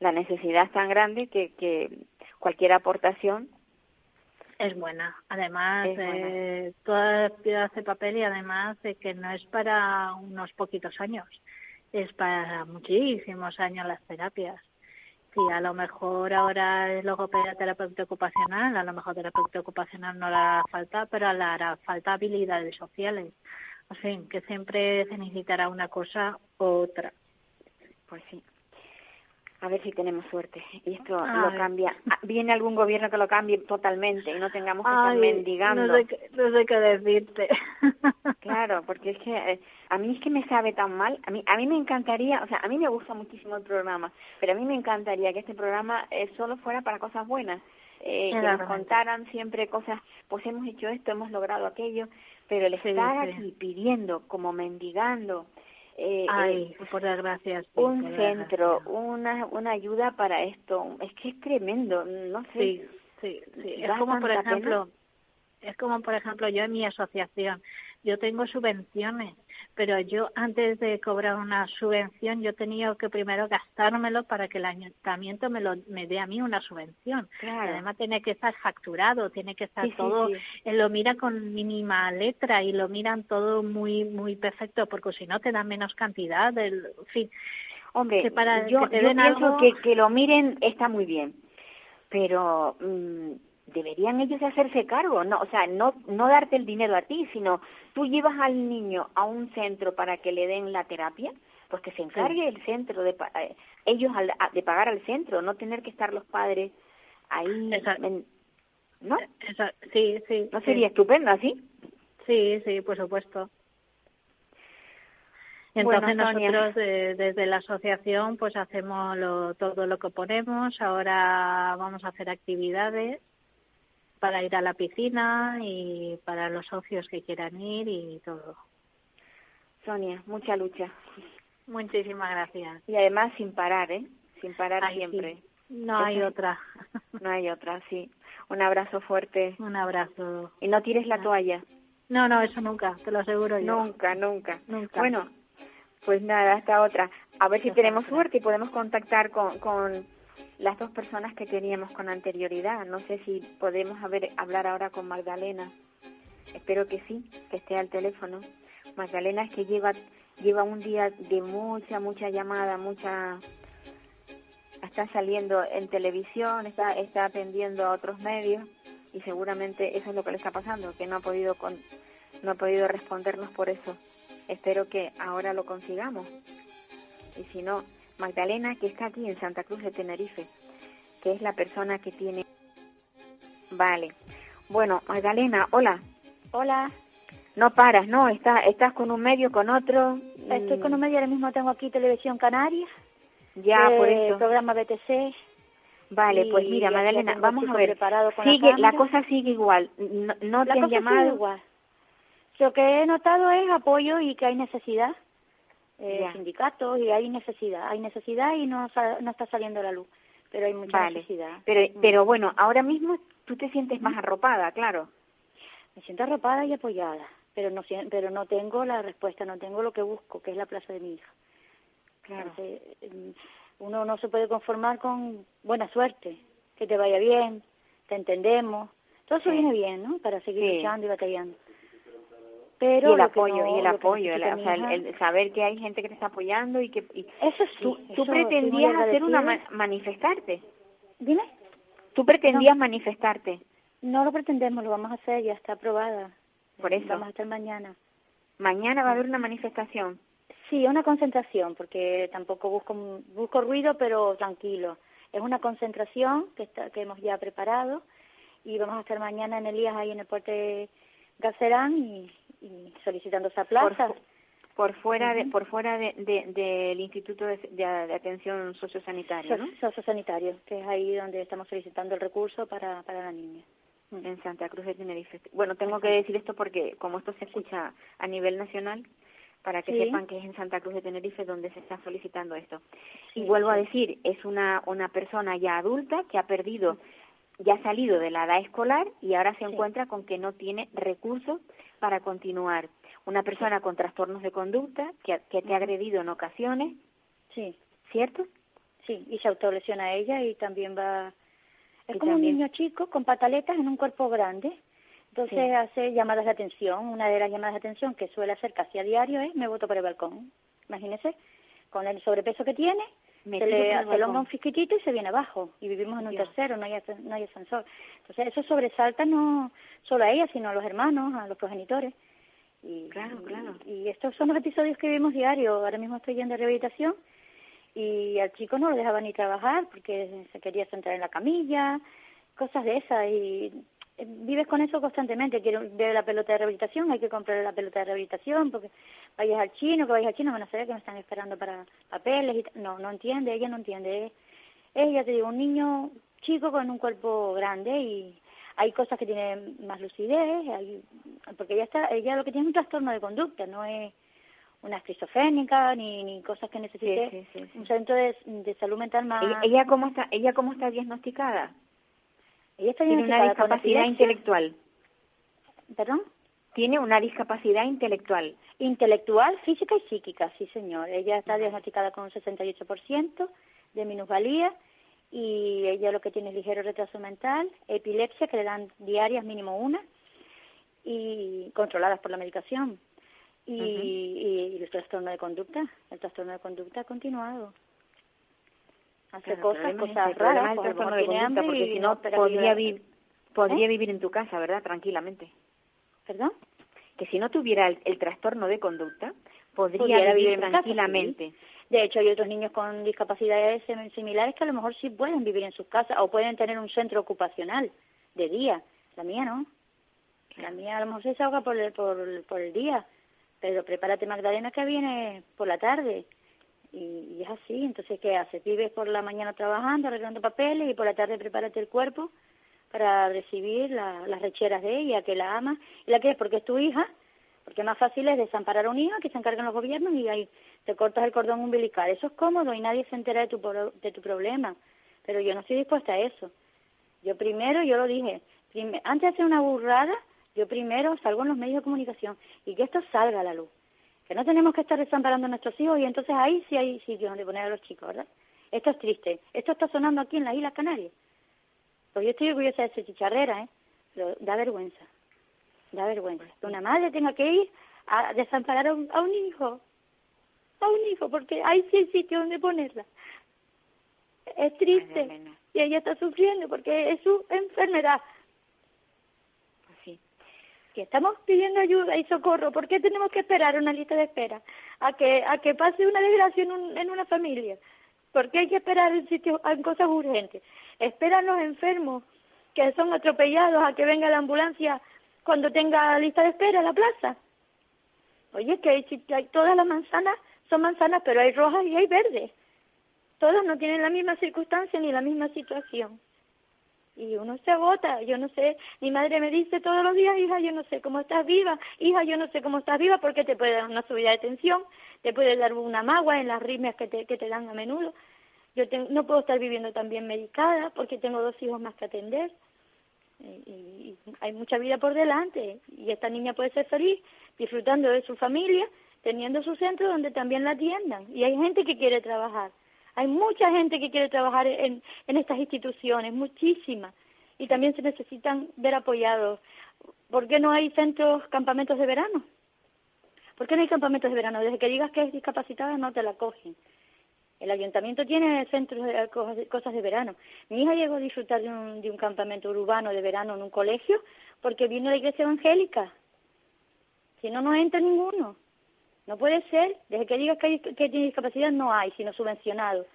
la necesidad es tan grande que, que cualquier aportación Es buena. Además, Es buena. eh, toda piedra hace papel y además de que no es para unos poquitos años, es para muchísimos años las terapias. Sí, a lo mejor ahora es logopeda terapeuta ocupacional, a lo mejor terapeuta ocupacional no le hará falta, pero le hará falta habilidades sociales. En fin, que siempre se necesitará una cosa u otra. Pues sí. A ver si tenemos suerte. Y esto Ay. lo cambia. Ah, Viene algún gobierno que lo cambie totalmente y no tengamos que estar mendigando. No sé, qué- no sé qué decirte. Claro, porque es que eh, a mí es que me sabe tan mal. A mí, a mí me encantaría, o sea, a mí me gusta muchísimo el programa, pero a mí me encantaría que este programa eh, solo fuera para cosas buenas. Eh, que nos contaran siempre cosas, pues hemos hecho esto, hemos logrado aquello, pero el Sí, estar sí. aquí pidiendo, como mendigando, eh, Ay, eh, por desgracia. sí, un centro, una, una ayuda para esto, es que es tremendo, no sé. Sí, sí, sí. Es como, por ejemplo, es como, por ejemplo, yo en mi asociación, yo tengo subvenciones, pero yo antes de cobrar una subvención, yo tenía que primero gastármelo para que el ayuntamiento me, lo, me dé a mí una subvención. Claro. Además, tiene que estar facturado, tiene que estar Sí, todo, sí. lo mira con mínima letra y lo miran todo muy, muy perfecto, porque si no te dan menos cantidad, del, en fin. Hombre, que para yo, que te yo den pienso algo- que, que lo miren está muy bien, pero mm, deberían ellos hacerse cargo, no, o sea, no, no darte el dinero a ti, sino tú llevas al niño a un centro para que le den la terapia, pues que se encargue el centro de eh, ellos al- a- de pagar al centro, no tener que estar los padres ahí, Exacto. en- ¿no? Esa- sí, sí. ¿No sí. sería estupendo así? Sí, sí, por supuesto. Bueno, Entonces Sonia. nosotros eh, desde la asociación pues hacemos lo- todo lo que ponemos. Ahora vamos a hacer actividades para ir a la piscina y para los socios que quieran ir y todo. Sonia, mucha lucha. Muchísimas gracias. Y además sin parar, ¿eh? Sin parar Ay, sí. siempre. No hay otra. No hay otra, sí. Un abrazo fuerte. Un abrazo. Y no tires la toalla. No, no, eso nunca, te lo aseguro yo. Nunca, nunca. Nunca. Bueno, pues nada, hasta otra. A ver si tenemos suerte y podemos contactar con, con las dos personas que teníamos con anterioridad. No sé si podemos haber, hablar ahora con Magdalena. Espero que sí, que esté al teléfono. Magdalena es que lleva, lleva un día de mucha, mucha llamada, mucha... Está saliendo en televisión, está, está atendiendo a otros medios y seguramente eso es lo que le está pasando, que no ha podido con, no ha podido respondernos por eso. Espero que ahora lo consigamos. Y si no, Magdalena, que está aquí en Santa Cruz de Tenerife, que es la persona que tiene... Vale. Bueno, Magdalena, hola. Hola, No paras, ¿no? Está, estás con un medio, con otro. estoy con un medio, ahora mismo tengo aquí Televisión Canaria, Ya, eh, por eso. programa BTC. Vale, pues mira, Magdalena, vamos a ver. la Sigue, la, cosa sigue igual. No, no La te han llamado. igual. Lo que he notado es apoyo y que hay necesidad. Eh, sindicatos y hay necesidad. Hay necesidad y no, no está saliendo a la luz, pero hay mucha Vale. necesidad. Pero, Mm. pero bueno, ahora mismo tú te sientes más arropada, claro. Me siento arropada y apoyada, pero no, sien- pero no tengo la respuesta, no tengo lo que busco, que es la plaza de mi hija. Claro. Entonces, mm, uno no se puede conformar con buena suerte, que te vaya bien, te entendemos. Todo eso Sí. viene bien, ¿no? Para seguir Sí. luchando y batallando. Y Pero el lo que apoyo, no- y el apoyo, el- o sea, el, el saber que hay gente que te está apoyando y que... y- Eso sí, tú, tú eso pretendías hacer una ma- manifestarte. Dime. Tú pretendías manifestarte. No lo pretendemos, lo vamos a hacer, ya está aprobada. Por eso. Vamos a hacer mañana. Mañana va a haber una manifestación. Sí, una concentración, porque tampoco busco busco ruido, pero tranquilo. Es una concentración que está, que hemos ya preparado y vamos a estar mañana en Elías ahí en el puente Gacerán y, y solicitando esa plaza. Por, por fuera de, por fuera de, de- del Instituto de, de- Atención Sociosanitaria, ¿no? So- sociosanitario, que es ahí donde estamos solicitando el recurso para, para la niña. En Santa Cruz de Tenerife. Bueno, tengo que decir esto porque como esto se escucha a nivel nacional, para que Sí. sepan que es en Santa Cruz de Tenerife donde se está solicitando esto. Sí, y vuelvo a decir, es una, una persona ya adulta que ha perdido, ya ha salido de la edad escolar y ahora se encuentra con que no tiene recursos para continuar. Una persona con trastornos de conducta que, te ha agredido en ocasiones, Sí, ¿cierto? sí, y se autolesiona ella y también va... Es Y como un niño chico con pataletas en un cuerpo grande. Entonces Sí. hace llamadas de atención. Una de las llamadas de atención que suele hacer casi a diario es me voto por el balcón. Imagínese, con el sobrepeso que tiene, Me se le hombro balcón. un fisquitito y se viene abajo. Y vivimos en un tercero, no hay, no hay ascensor. Entonces eso sobresalta no solo a ella, sino a los hermanos, a los progenitores. Y, Claro, claro. Y estos son los episodios que vivimos diario. Ahora mismo estoy yendo a rehabilitación y al chico no lo dejaba ni trabajar porque se quería sentar en la camilla, cosas de esas. Y vives con eso constantemente. Quiero ver la pelota de rehabilitación, hay que comprar la pelota de rehabilitación porque vayas al chino, que vayas al chino, van a saber que me están esperando para papeles. Y no, no entiende, ella no entiende. Ella, te digo, un niño chico con un cuerpo grande y hay cosas que tienen más lucidez, hay, porque ella está, ella lo que tiene es un trastorno de conducta, no es una esquizofrénica ni, ni cosas que necesite sí, sí, sí. un centro de, de salud mental más. Ella, ella cómo está, ella cómo está diagnosticada? Ella está Tiene una discapacidad intelectual. ¿Perdón? Tiene una discapacidad intelectual. Intelectual, física y psíquica, sí señor. Ella está diagnosticada con un 68% de minusvalía y ella lo que tiene es ligero retraso mental, epilepsia que le dan diarias mínimo una y controladas por la medicación. Y, y el trastorno de conducta, el trastorno de conducta continuado. Hace cosas, cosas problema raras, porque y si no podría, vi- podría ¿Eh? vivir en tu casa, ¿verdad? Tranquilamente. ¿Perdón? Que si no tuviera el, el trastorno de conducta, podría vivir, casa, tranquilamente. sí. De hecho, hay otros niños con discapacidades similares que a lo mejor sí pueden vivir en sus casas o pueden tener un centro ocupacional de día. La mía no. La mía a lo mejor se desahoga por el, por, por el día, pero prepárate Magdalena que viene por la tarde. Y, y es así, entonces ¿qué haces? Vives por la mañana trabajando, arreglando papeles y por la tarde prepárate el cuerpo para recibir la- las recheras de ella, que la ama y la quieres porque es tu hija, porque más fácil es desamparar a un hijo que se encarguen los gobiernos y ahí te cortas el cordón umbilical. Eso es cómodo y nadie se entera de tu, de tu problema, pero yo no estoy dispuesta a eso. Yo primero, yo lo dije, antes de hacer una burrada, yo primero salgo en los medios de comunicación y que esto salga a la luz. Que no tenemos que estar desamparando a nuestros hijos y entonces ahí sí hay sitios donde poner a los chicos, ¿verdad? Esto es triste. Esto está sonando aquí en las Islas Canarias. Pues yo estoy orgullosa de ser chicharrera, ¿eh? Pero da vergüenza. Da vergüenza. Que una madre tenga que ir a desamparar a un, a un hijo. A un hijo, porque ahí sí hay sitio donde ponerla. Es triste. Y ella está sufriendo porque es su enfermedad. Que estamos pidiendo ayuda y socorro, ¿por qué tenemos que esperar una lista de espera a que a que pase una desgracia en, un- en una familia? ¿Por qué hay que esperar en sitios en cosas urgentes? Esperan los enfermos que son atropellados a que venga la ambulancia cuando tenga lista de espera en la plaza. Oye, que hay, si- hay- todas las manzanas son manzanas, pero hay rojas y hay verdes. Todas no tienen la misma circunstancia ni la misma situación y uno se agota, yo no sé, mi madre me dice todos los días, hija, yo no sé cómo estás viva, hija, yo no sé cómo estás viva porque te puede dar una subida de tensión, te puede dar una magua en las ritmias que te, que te dan a menudo. Yo te- no puedo estar viviendo tan bien medicada porque tengo dos hijos más que atender. Y- y hay mucha vida por delante y esta niña puede ser feliz disfrutando de su familia, teniendo su centro donde también la atiendan. Y hay gente que quiere trabajar. Hay mucha gente que quiere trabajar en, estas instituciones, muchísima. Y también se necesitan ver apoyados. ¿Por qué no hay centros, campamentos de verano? ¿Por qué no hay campamentos de verano? Desde que digas que es discapacitada no te la cogen. El ayuntamiento tiene centros de cosas de, cosas de verano. Mi hija llegó a disfrutar de un, de un campamento urbano de verano en un colegio porque vino la iglesia evangélica. Si no, no entra ninguno. No puede ser. Desde que digas que, hay, que tiene discapacidad no hay, sino subvencionado.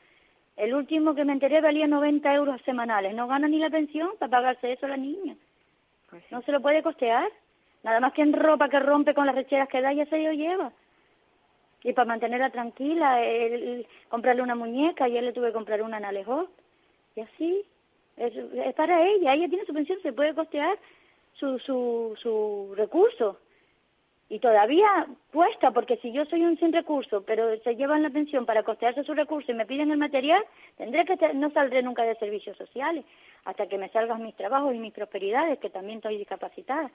El último que me enteré valía 90 euros semanales. No gana ni la pensión para pagarse eso a la niña. Pues sí. No se lo puede costear. Nada más que en ropa que rompe con las recheras que da, ya se lo lleva. Y para mantenerla tranquila, el- comprarle una muñeca, ayer le tuve que comprar una en Alejó. Y así, es, es para ella, ella tiene su pensión, se puede costear su, su, su recurso. Y todavía cuesta, porque si yo soy un sin recurso, pero se llevan la pensión para costearse su recurso y me piden el material, tendré que, no saldré nunca de servicios sociales, hasta que me salgan mis trabajos y mis prosperidades, que también estoy discapacitada.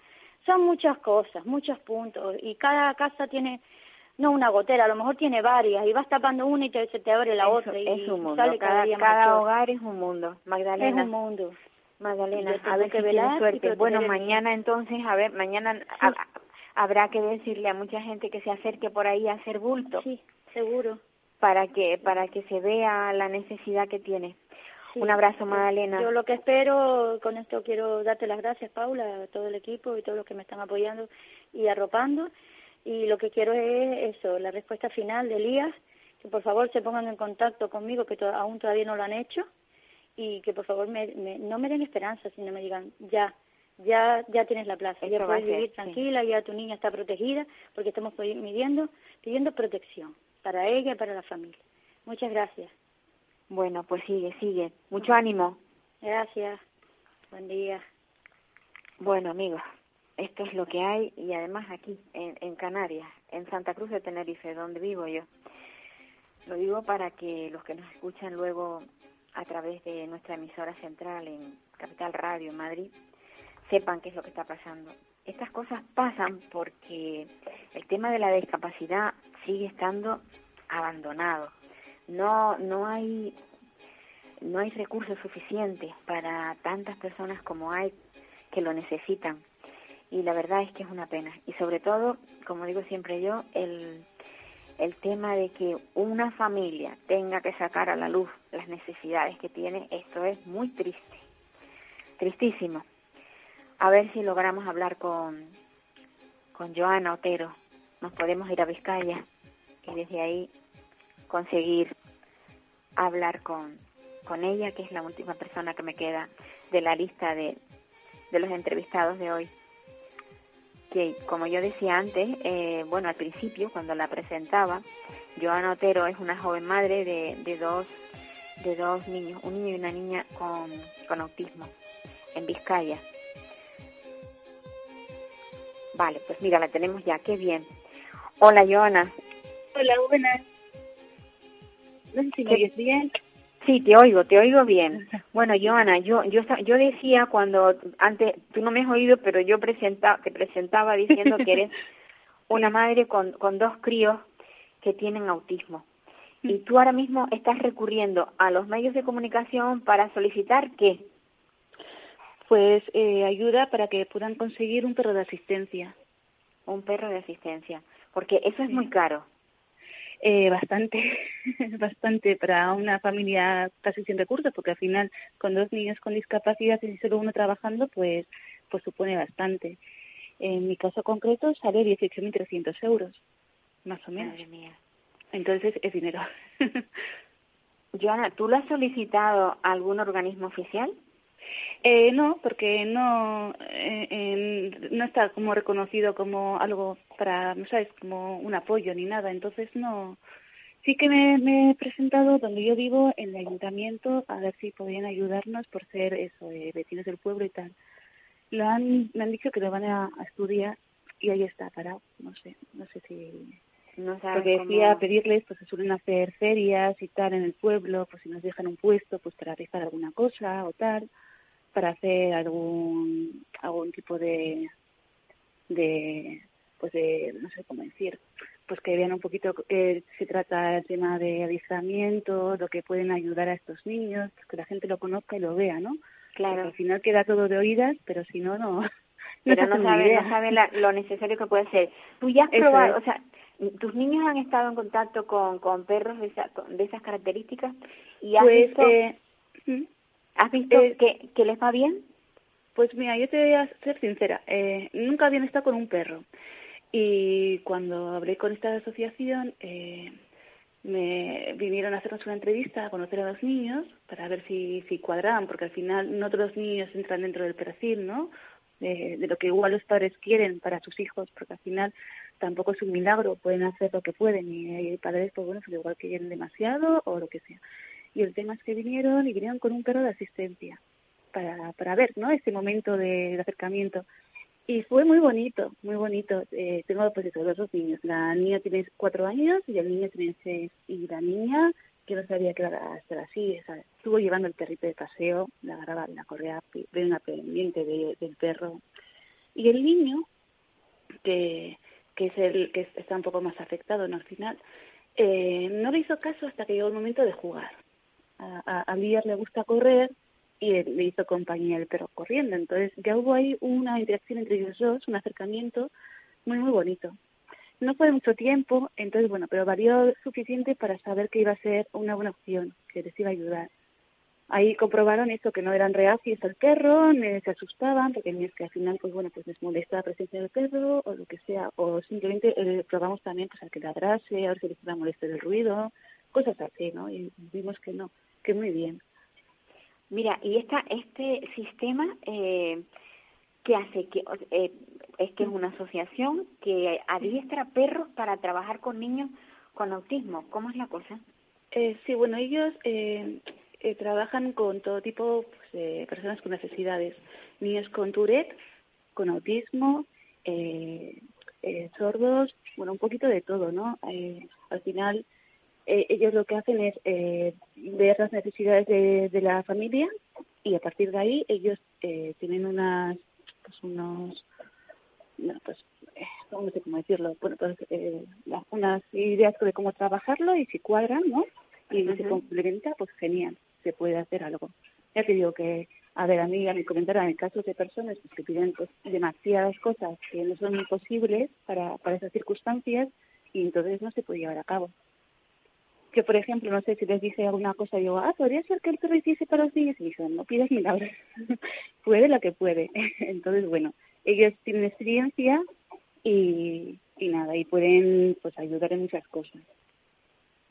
Son muchas cosas, muchos puntos, y cada casa tiene, no una gotera, a lo mejor tiene varias, y vas tapando una y te, se te abre la Es- otra, y es un mundo. sale cada, Cada, día cada hogar es un mundo. Es Magdalena. un mundo. Magdalena, a ver que si velar suerte. Bueno, mañana entonces, a ver, mañana habrá que decirle a mucha gente que se acerque por ahí a hacer bulto. Sí, seguro. Para que, para que se vea la necesidad que tiene. Sí. Un abrazo, Magdalena. Yo lo que espero, con esto quiero darte las gracias, Paula, a todo el equipo y todos los que me están apoyando y arropando. Y lo que quiero es eso, la respuesta final de Elías, que por favor se pongan en contacto conmigo, que to- aún todavía no lo han hecho, y que por favor me, me- no me den esperanza, sino me digan, ya, ya, ya tienes la plaza, ya Esto puedes ser, vivir sí. tranquila, ya tu niña está protegida, porque estamos pidiendo, pidiendo protección para ella y para la familia. Muchas gracias. Bueno, pues sigue, sigue. Mucho ánimo. Gracias. Buen día. Bueno, amigos, esto es lo que hay y además aquí, en, en Canarias, en Santa Cruz de Tenerife, donde vivo yo. Lo digo para que los que nos escuchan luego a través de nuestra emisora central en Capital Radio, en Madrid, sepan qué es lo que está pasando. Estas cosas pasan porque el tema de la discapacidad sigue estando abandonado. No, no hay no hay recursos suficientes para tantas personas como hay que lo necesitan. Y la verdad es que es una pena. Y sobre todo, como digo siempre yo, el, el tema de que una familia tenga que sacar a la luz las necesidades que tiene, esto es muy triste. Tristísimo. A ver si logramos hablar con, con Joana Otero. Nos podemos ir a Vizcaya y desde ahí conseguir hablar con, con ella, que es la última persona que me queda de la lista de, de los entrevistados de hoy. Que, como yo decía antes, eh, bueno, al principio, cuando la presentaba, Joana Otero es una joven madre de, de dos de dos niños, un niño y una niña con, con autismo, en Vizcaya. Vale, pues mira, la tenemos ya, qué bien. Hola, Joana. Hola, buenas. No sé si me ¿Qué- oyes bien. Sí, te oigo, te oigo bien. Bueno, Joana, yo yo yo decía cuando antes tú no me has oído, pero yo presenta, te presentaba diciendo que eres una madre con con dos críos que tienen autismo. Y tú ahora mismo estás recurriendo a los medios de comunicación para solicitar qué? Pues eh, ayuda para que puedan conseguir un perro de asistencia. Un perro de asistencia, porque eso es muy caro. Eh, bastante, bastante para una familia casi sin recursos, porque al final con dos niños con discapacidad y solo uno trabajando, pues, pues supone bastante. En mi caso concreto sale 18.300 euros, más o menos. Madre mía. Entonces es dinero. Joana, ¿tú lo has solicitado a algún organismo oficial? Eh, no, porque no eh, no está como reconocido como algo para, no sabes, como un apoyo ni nada. Entonces no. Sí que me, me he presentado donde yo vivo en el ayuntamiento a ver si podían ayudarnos por ser eso, eh, vecinos del pueblo y tal. Lo han, me han dicho que lo van a, a estudiar y ahí está parado. No sé, no sé si No porque cómo- fui a pedirles, pues se suelen hacer ferias y tal en el pueblo, pues si nos dejan un puesto, pues para realizar alguna cosa o tal, para hacer algún algún tipo de de pues de no sé cómo decir, pues que vean un poquito que se trata el tema de adiestramiento, lo que pueden ayudar a estos niños, pues que la gente lo conozca y lo vea, ¿no? Claro. Porque al final queda todo de oídas, pero si no, no. pero no saben, no saben la- lo necesario que puede ser. Tú ya has Eso probado, es. o sea, tus niños han estado en contacto con, con perros de, esa- de esas características y has Pues, visto, eh, ¿Mm? ¿Has visto eh, que, que les va bien? Pues mira, yo te voy a ser sincera, eh, nunca habían estado con un perro. Y cuando hablé con esta asociación, eh, me vinieron a hacernos una entrevista a conocer a los niños para ver si, si cuadraban, porque al final no todos los niños entran dentro del perfil, ¿no? De, de lo que igual los padres quieren para sus hijos, porque al final tampoco es un milagro, pueden hacer lo que pueden y hay padres, pues bueno, pues igual que quieren demasiado o lo que sea. Y el tema es que vinieron y vinieron con un perro de asistencia para, para ver, ¿no? Este momento de, acercamiento. Y fue muy bonito, muy bonito. Eh, tengo pues eso, dos niños. La niña tiene cuatro años y el niño tiene seis. Y la niña, que no sabía que era estar así, o estuvo llevando el perrito de paseo, la agarraba la correa, de una pendiente de- del perro. Y el niño, que, que es el que está un poco más afectado ¿no? al final, eh, no le hizo caso hasta que llegó el momento de jugar. A, a, a Lier le gusta correr y le hizo compañía el perro corriendo. Entonces ya hubo ahí una interacción entre ellos dos, un acercamiento muy, muy bonito. No fue mucho tiempo, entonces bueno, pero valió suficiente para saber que iba a ser una buena opción, que les iba a ayudar. Ahí comprobaron eso, que no eran reacios al perro, se asustaban, porque es que al final, pues bueno, pues les molesta la presencia del perro, o lo que sea, o simplemente eh, probamos también pues a que ladrase, a ver si les iba a molestar el ruido, cosas así, ¿no? Y vimos que no, que muy bien. Mira, y esta, este sistema, eh, ¿qué hace? que eh, es que es una asociación que adiestra perros para trabajar con niños con autismo. ¿Cómo es la cosa? Eh, sí, bueno, ellos eh, eh, trabajan con todo tipo pues, de personas con necesidades. Niños con Tourette, con autismo, eh, eh, sordos, bueno, un poquito de todo, ¿no? Al final, eh, ellos lo que hacen es eh, ver las necesidades de, de, la familia y a partir de ahí ellos eh, tienen unas, pues unos, no, pues, eh, no sé cómo decirlo, bueno, pues eh, unas ideas de cómo trabajarlo y si cuadran, ¿no? Y uh -huh. se complementa, pues genial, se puede hacer algo. Ya te digo que, a ver, a mí, a mi comentario, en casos de personas pues, que piden pues, demasiadas cosas que no son posibles para, para esas circunstancias y entonces no se puede llevar a cabo que por ejemplo, no sé si les dice alguna cosa, digo, ah, podría ser que el perro hiciese para los niños, y dicen, no pidas milagros, puede lo que puede. Entonces, bueno, ellos tienen experiencia y, y nada, y pueden pues ayudar en muchas cosas.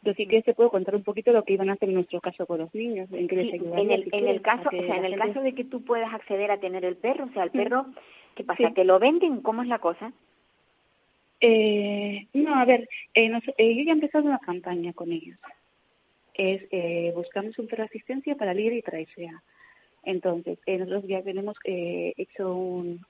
Yo sí que se puedo contar un poquito lo que iban a hacer en nuestro caso con los niños, en que les sí, En el, en el caso, o sea, en el caso de que tú puedas acceder a tener el perro, o sea, el perro, ¿qué pasa? Sí. ¿Te lo venden? ¿Cómo es la cosa? Eh, no, a ver, eh, nos, eh, yo ya he empezado una campaña con ellos. Es eh, buscamos un asistencia para Libre y para ISEA. Entonces, eh, nosotros ya tenemos hecho un,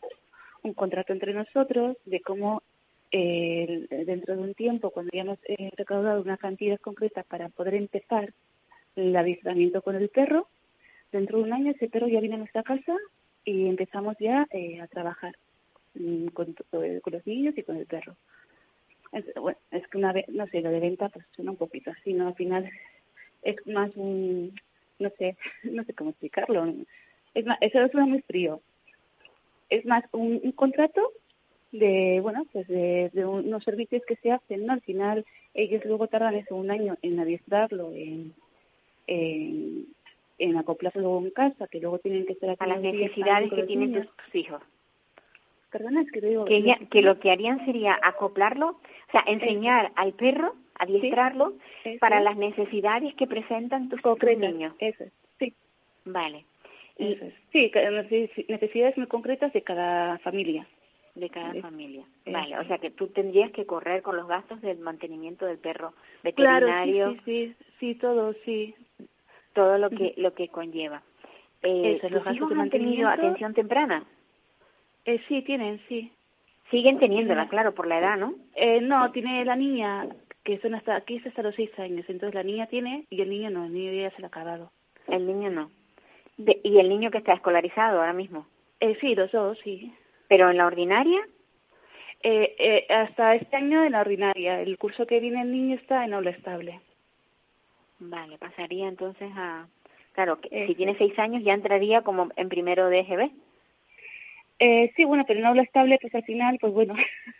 contrato entre nosotros de cómo dentro de un tiempo, cuando ya hemos recaudado una cantidad concreta para poder empezar el adiestramiento con el perro, dentro de un año ese perro ya viene a nuestra casa y empezamos ya a trabajar. Con, con los niños y con el perro. Es, bueno, es que una vez, no sé, lo de venta pues suena un poquito así, ¿no? Al final es más un, no sé, no sé cómo explicarlo. Es más, eso suena muy frío. Es más un, un contrato de, bueno, pues de, de, unos servicios que se hacen, ¿no? Al final ellos luego tardan eso un año en adiestrarlo, en, en, en acoplarlo en casa, que luego tienen que estar aquí. A las necesidades que tienen tus hijos perdona, es que te digo... Que, ella, que lo que harían sería acoplarlo, o sea, enseñar eso. al perro, adiestrarlo, sí, para las necesidades que presentan tus, tus niños. Eso, sí. Vale. Y, eso es. Sí, necesidades muy concretas de cada familia. De cada sí. familia. Vale, o sea que tú tendrías que correr con los gastos del mantenimiento del perro veterinario. Claro, sí, sí, sí, todo, sí. Todo lo que, lo que conlleva. Eh, eso, ¿Tus hijos han tenido atención temprana? Eh, sí, tienen, sí. Siguen teniéndola, claro, por la edad, ¿no? Eh, no, tiene la niña, que son hasta aquí es hasta los seis años, entonces la niña tiene y el niño no, el niño ya se lo ha acabado. El niño no. De, ¿Y el niño que está escolarizado ahora mismo? Eh, sí, los dos, sí. ¿Pero en la ordinaria? Eh, eh, hasta este año en la ordinaria. El curso que viene el niño está en aula estable. Vale, pasaría entonces a... Claro, que si tiene seis años ya entraría como en primero de EGB. Eh, sí, bueno, pero en aula estable, pues al final, pues bueno,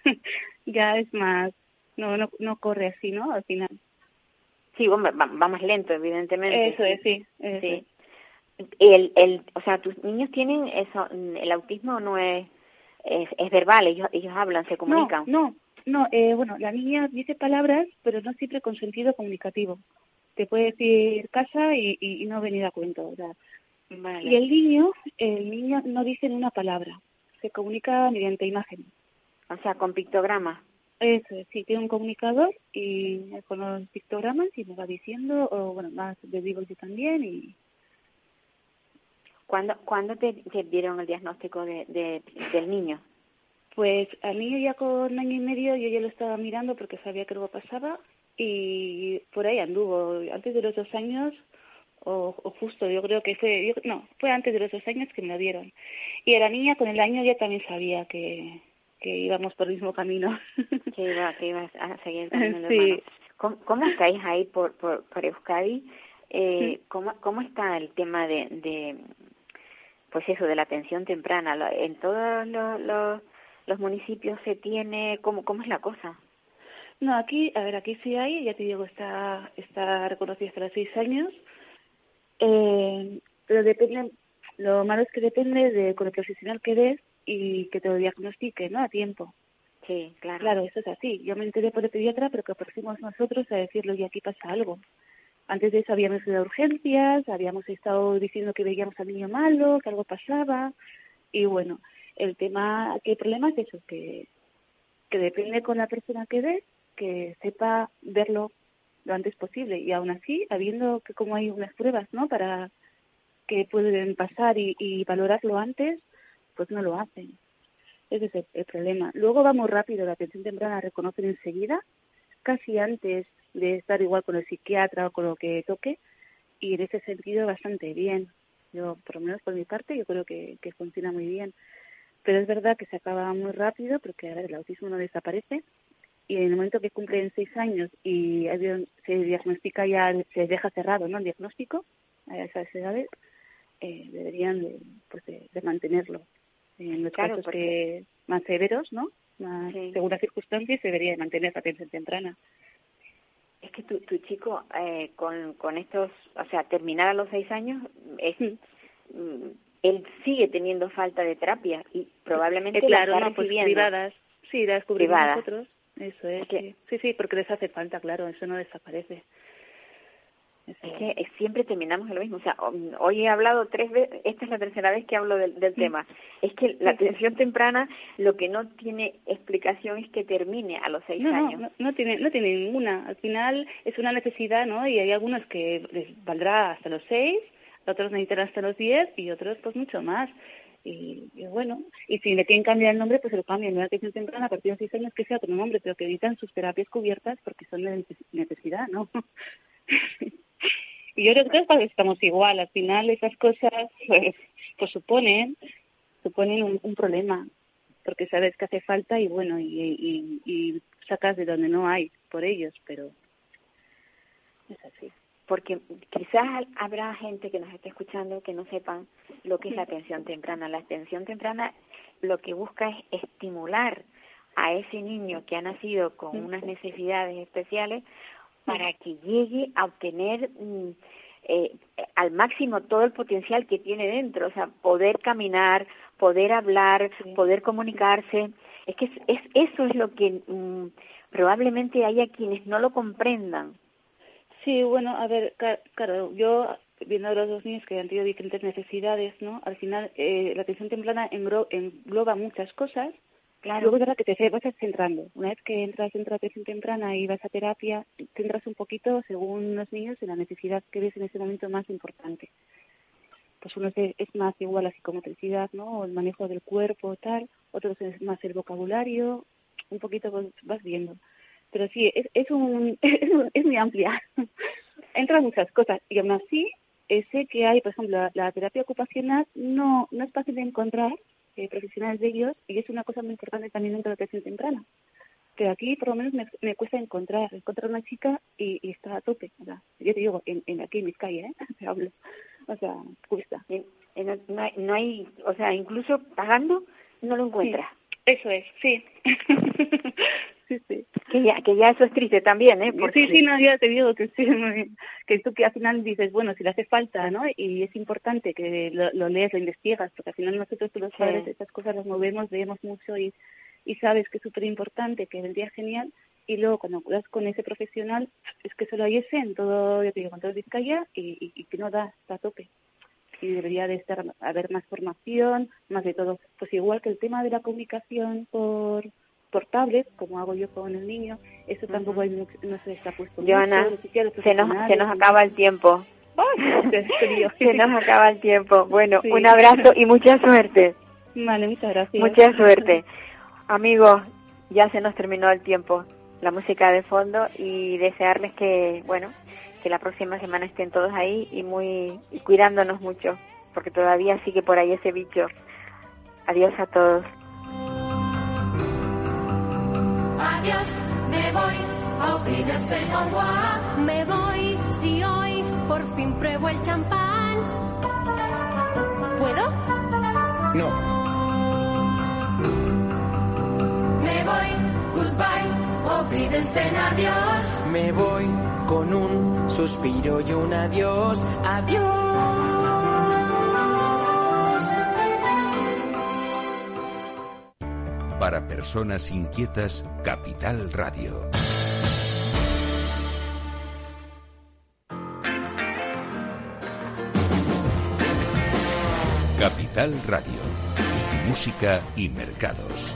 ya es más, no, no, no corre así, ¿no? Al final. Sí, va, va más lento, evidentemente. Eso es, sí. Eso sí. El, el, o sea, tus niños tienen eso, el autismo no es, es, es verbal, ellos, ellos hablan, se comunican. No, no, no eh, bueno, la niña dice palabras, pero no siempre con sentido comunicativo. Te puede decir casa y, y, y no venir a cuento, o sea, Vale. Y el niño, el niño no dice una palabra, se comunica mediante imagen. O sea, con pictogramas. Eso, sí, tiene un comunicador y con los pictogramas y me va diciendo, o bueno, más de vivo yo también y... ¿Cuándo, ¿cuándo te, te dieron el diagnóstico de, de, del niño? Pues al niño ya con año y medio yo ya lo estaba mirando porque sabía que algo pasaba y por ahí anduvo. Antes de los dos años o, o, justo, yo creo que fue, yo, no, fue antes de los dos años que me lo dieron. Y a la niña con el año ya también sabía que, que íbamos por el mismo camino. que iba, que ibas a seguir el camino sí. ¿Cómo, ¿Cómo, estáis ahí por, por, por Euskadi? eh, ¿cómo, ¿cómo está el tema de, de, pues eso, de la atención temprana? ¿En todos los, los, los municipios se tiene, cómo, cómo es la cosa? No, aquí, a ver, aquí sí hay, ya te digo, está, está reconocida hasta los seis años, eh, pero depende, lo malo es que depende de con el profesional que des y que te lo diagnostique, ¿no? A tiempo. Sí, claro. Claro, eso es así. Yo me enteré por el pediatra, pero que aparecimos nosotros a decirle, y aquí pasa algo. Antes de eso habíamos ido a urgencias, habíamos estado diciendo que veíamos al niño malo, que algo pasaba, y bueno, el tema, que el problema es eso, que, que depende con la persona que ves, que sepa verlo lo antes posible, y aún así, habiendo que como hay unas pruebas, ¿no?, para que pueden pasar y, y valorarlo antes, pues no lo hacen. Ese es el, problema. Luego va muy rápido, la atención temprana reconocen enseguida, casi antes de estar igual con el psiquiatra o con lo que toque, y en ese sentido bastante bien. Yo, por lo menos por mi parte, yo creo que, que funciona muy bien. Pero es verdad que se acaba muy rápido porque el autismo no desaparece y en el momento que cumplen seis años y se diagnostica ya, se deja cerrado ¿no? el diagnóstico a esas edades, eh, deberían de, pues de, de mantenerlo. En los Claro, casos porque- que más severos, ¿no? Más, Según las circunstancias, se debería de mantener la atención temprana. Es que tu, tu chico eh, con, con estos, o sea, terminar a los seis años, es, mm, él sigue teniendo falta de terapia y probablemente Eh, claro, la está no, pues privadas. Sí, las descubrimos Privadas. nosotros. Eso es. sí. sí, sí, porque les hace falta, claro, eso no desaparece. Es que siempre terminamos en lo mismo. O sea, um, hoy he hablado tres veces, esta es la tercera vez que hablo del, del tema. Es que la atención temprana lo que no tiene explicación es que termine a los seis No, no, años. no, no tiene, no tiene ninguna. Al final es una necesidad, ¿no? Y hay algunos que les valdrá hasta los seis, otros necesitan hasta los diez y otros pues mucho más. Y, bueno, y si le quieren cambiar el nombre, pues se lo cambian. Una atención temprana a partir de los seis años que sea otro nombre, pero que evitan sus terapias cubiertas porque son de neces- necesidad, ¿no? y yo creo que estamos igual. Al final esas cosas pues, pues suponen, suponen un, un problema porque sabes que hace falta y bueno, y, y sacas de donde no hay por ellos, pero es así. Porque quizás habrá gente que nos esté escuchando que no sepan lo que es la atención temprana. La atención temprana lo que busca es estimular a ese niño que ha nacido con unas necesidades especiales para que llegue a obtener mm, eh, al máximo todo el potencial que tiene dentro, o sea, poder caminar, poder hablar, poder comunicarse. Es que es, es- eso es lo que mm, probablemente haya quienes no lo comprendan. Sí, bueno, a ver, claro, yo viendo a los dos niños que han tenido diferentes necesidades, ¿no? Al final eh, la atención temprana engloba muchas cosas. Claro. Luego es verdad que te vas centrando. Una vez que entras la atención temprana y vas a terapia, centras un poquito, según los niños, en la necesidad que ves en ese momento más importante. Pues uno es, es más igual la psicomotricidad, ¿no? O el manejo del cuerpo, tal. Otros es más el vocabulario. Un poquito vas- vas viendo. Pero sí, es, es, un, es, un- es muy amplia. Entran muchas cosas. Y aún así, eh, sé que hay, por ejemplo, la, la terapia ocupacional no, no es fácil de encontrar eh, profesionales de ellos y es una cosa muy importante también dentro de la atención temprana. Pero aquí, por lo menos, me, me cuesta encontrar, encontrar una chica y, y está a tope. O sea, yo te digo, en, en aquí en Vizcaya, ¿eh? Te hablo. O sea, cuesta. No hay, no hay, o sea, incluso pagando no lo encuentras. Eso es, sí. sí, sí. Que ya, que ya eso es triste también, ¿eh? Porque Sí, sí, no, ya te digo que sí, muy- que tú que al final dices, bueno, si le hace falta, ¿no? Y es importante que lo, lo lees, lo investigas, porque al final nosotros los Sí. padres estas cosas las movemos, leemos mucho y, y sabes que es súper importante, que vendría genial, y luego cuando hablas con ese profesional, es que solo hay ese en todo, yo te digo, en todo Vizcaya, y, y, y que no da, está a tope. Y debería de estar, haber más formación, más de todo. Pues igual que el tema de la comunicación por por tablet, como hago yo con el niño, eso tampoco hay no se está puesto Joana, mucho, se nos, se nos acaba el tiempo. Se nos acaba el tiempo. Bueno, Sí. un abrazo y mucha suerte. Vale, muchas gracias. Mucha suerte. Amigos, ya se nos terminó el tiempo. La música de fondo y desearles que, bueno, que la próxima semana estén todos ahí y muy y cuidándonos mucho, porque todavía sigue por ahí ese bicho. Adiós a todos. Adiós, me voy, a Me voy si hoy por fin pruebo el champán. ¿Puedo? No. Me voy, goodbye, en adiós. Me voy con un suspiro y un adiós, adiós. Para personas inquietas, Capital Radio. Capital Radio. Música y mercados.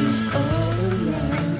who's all.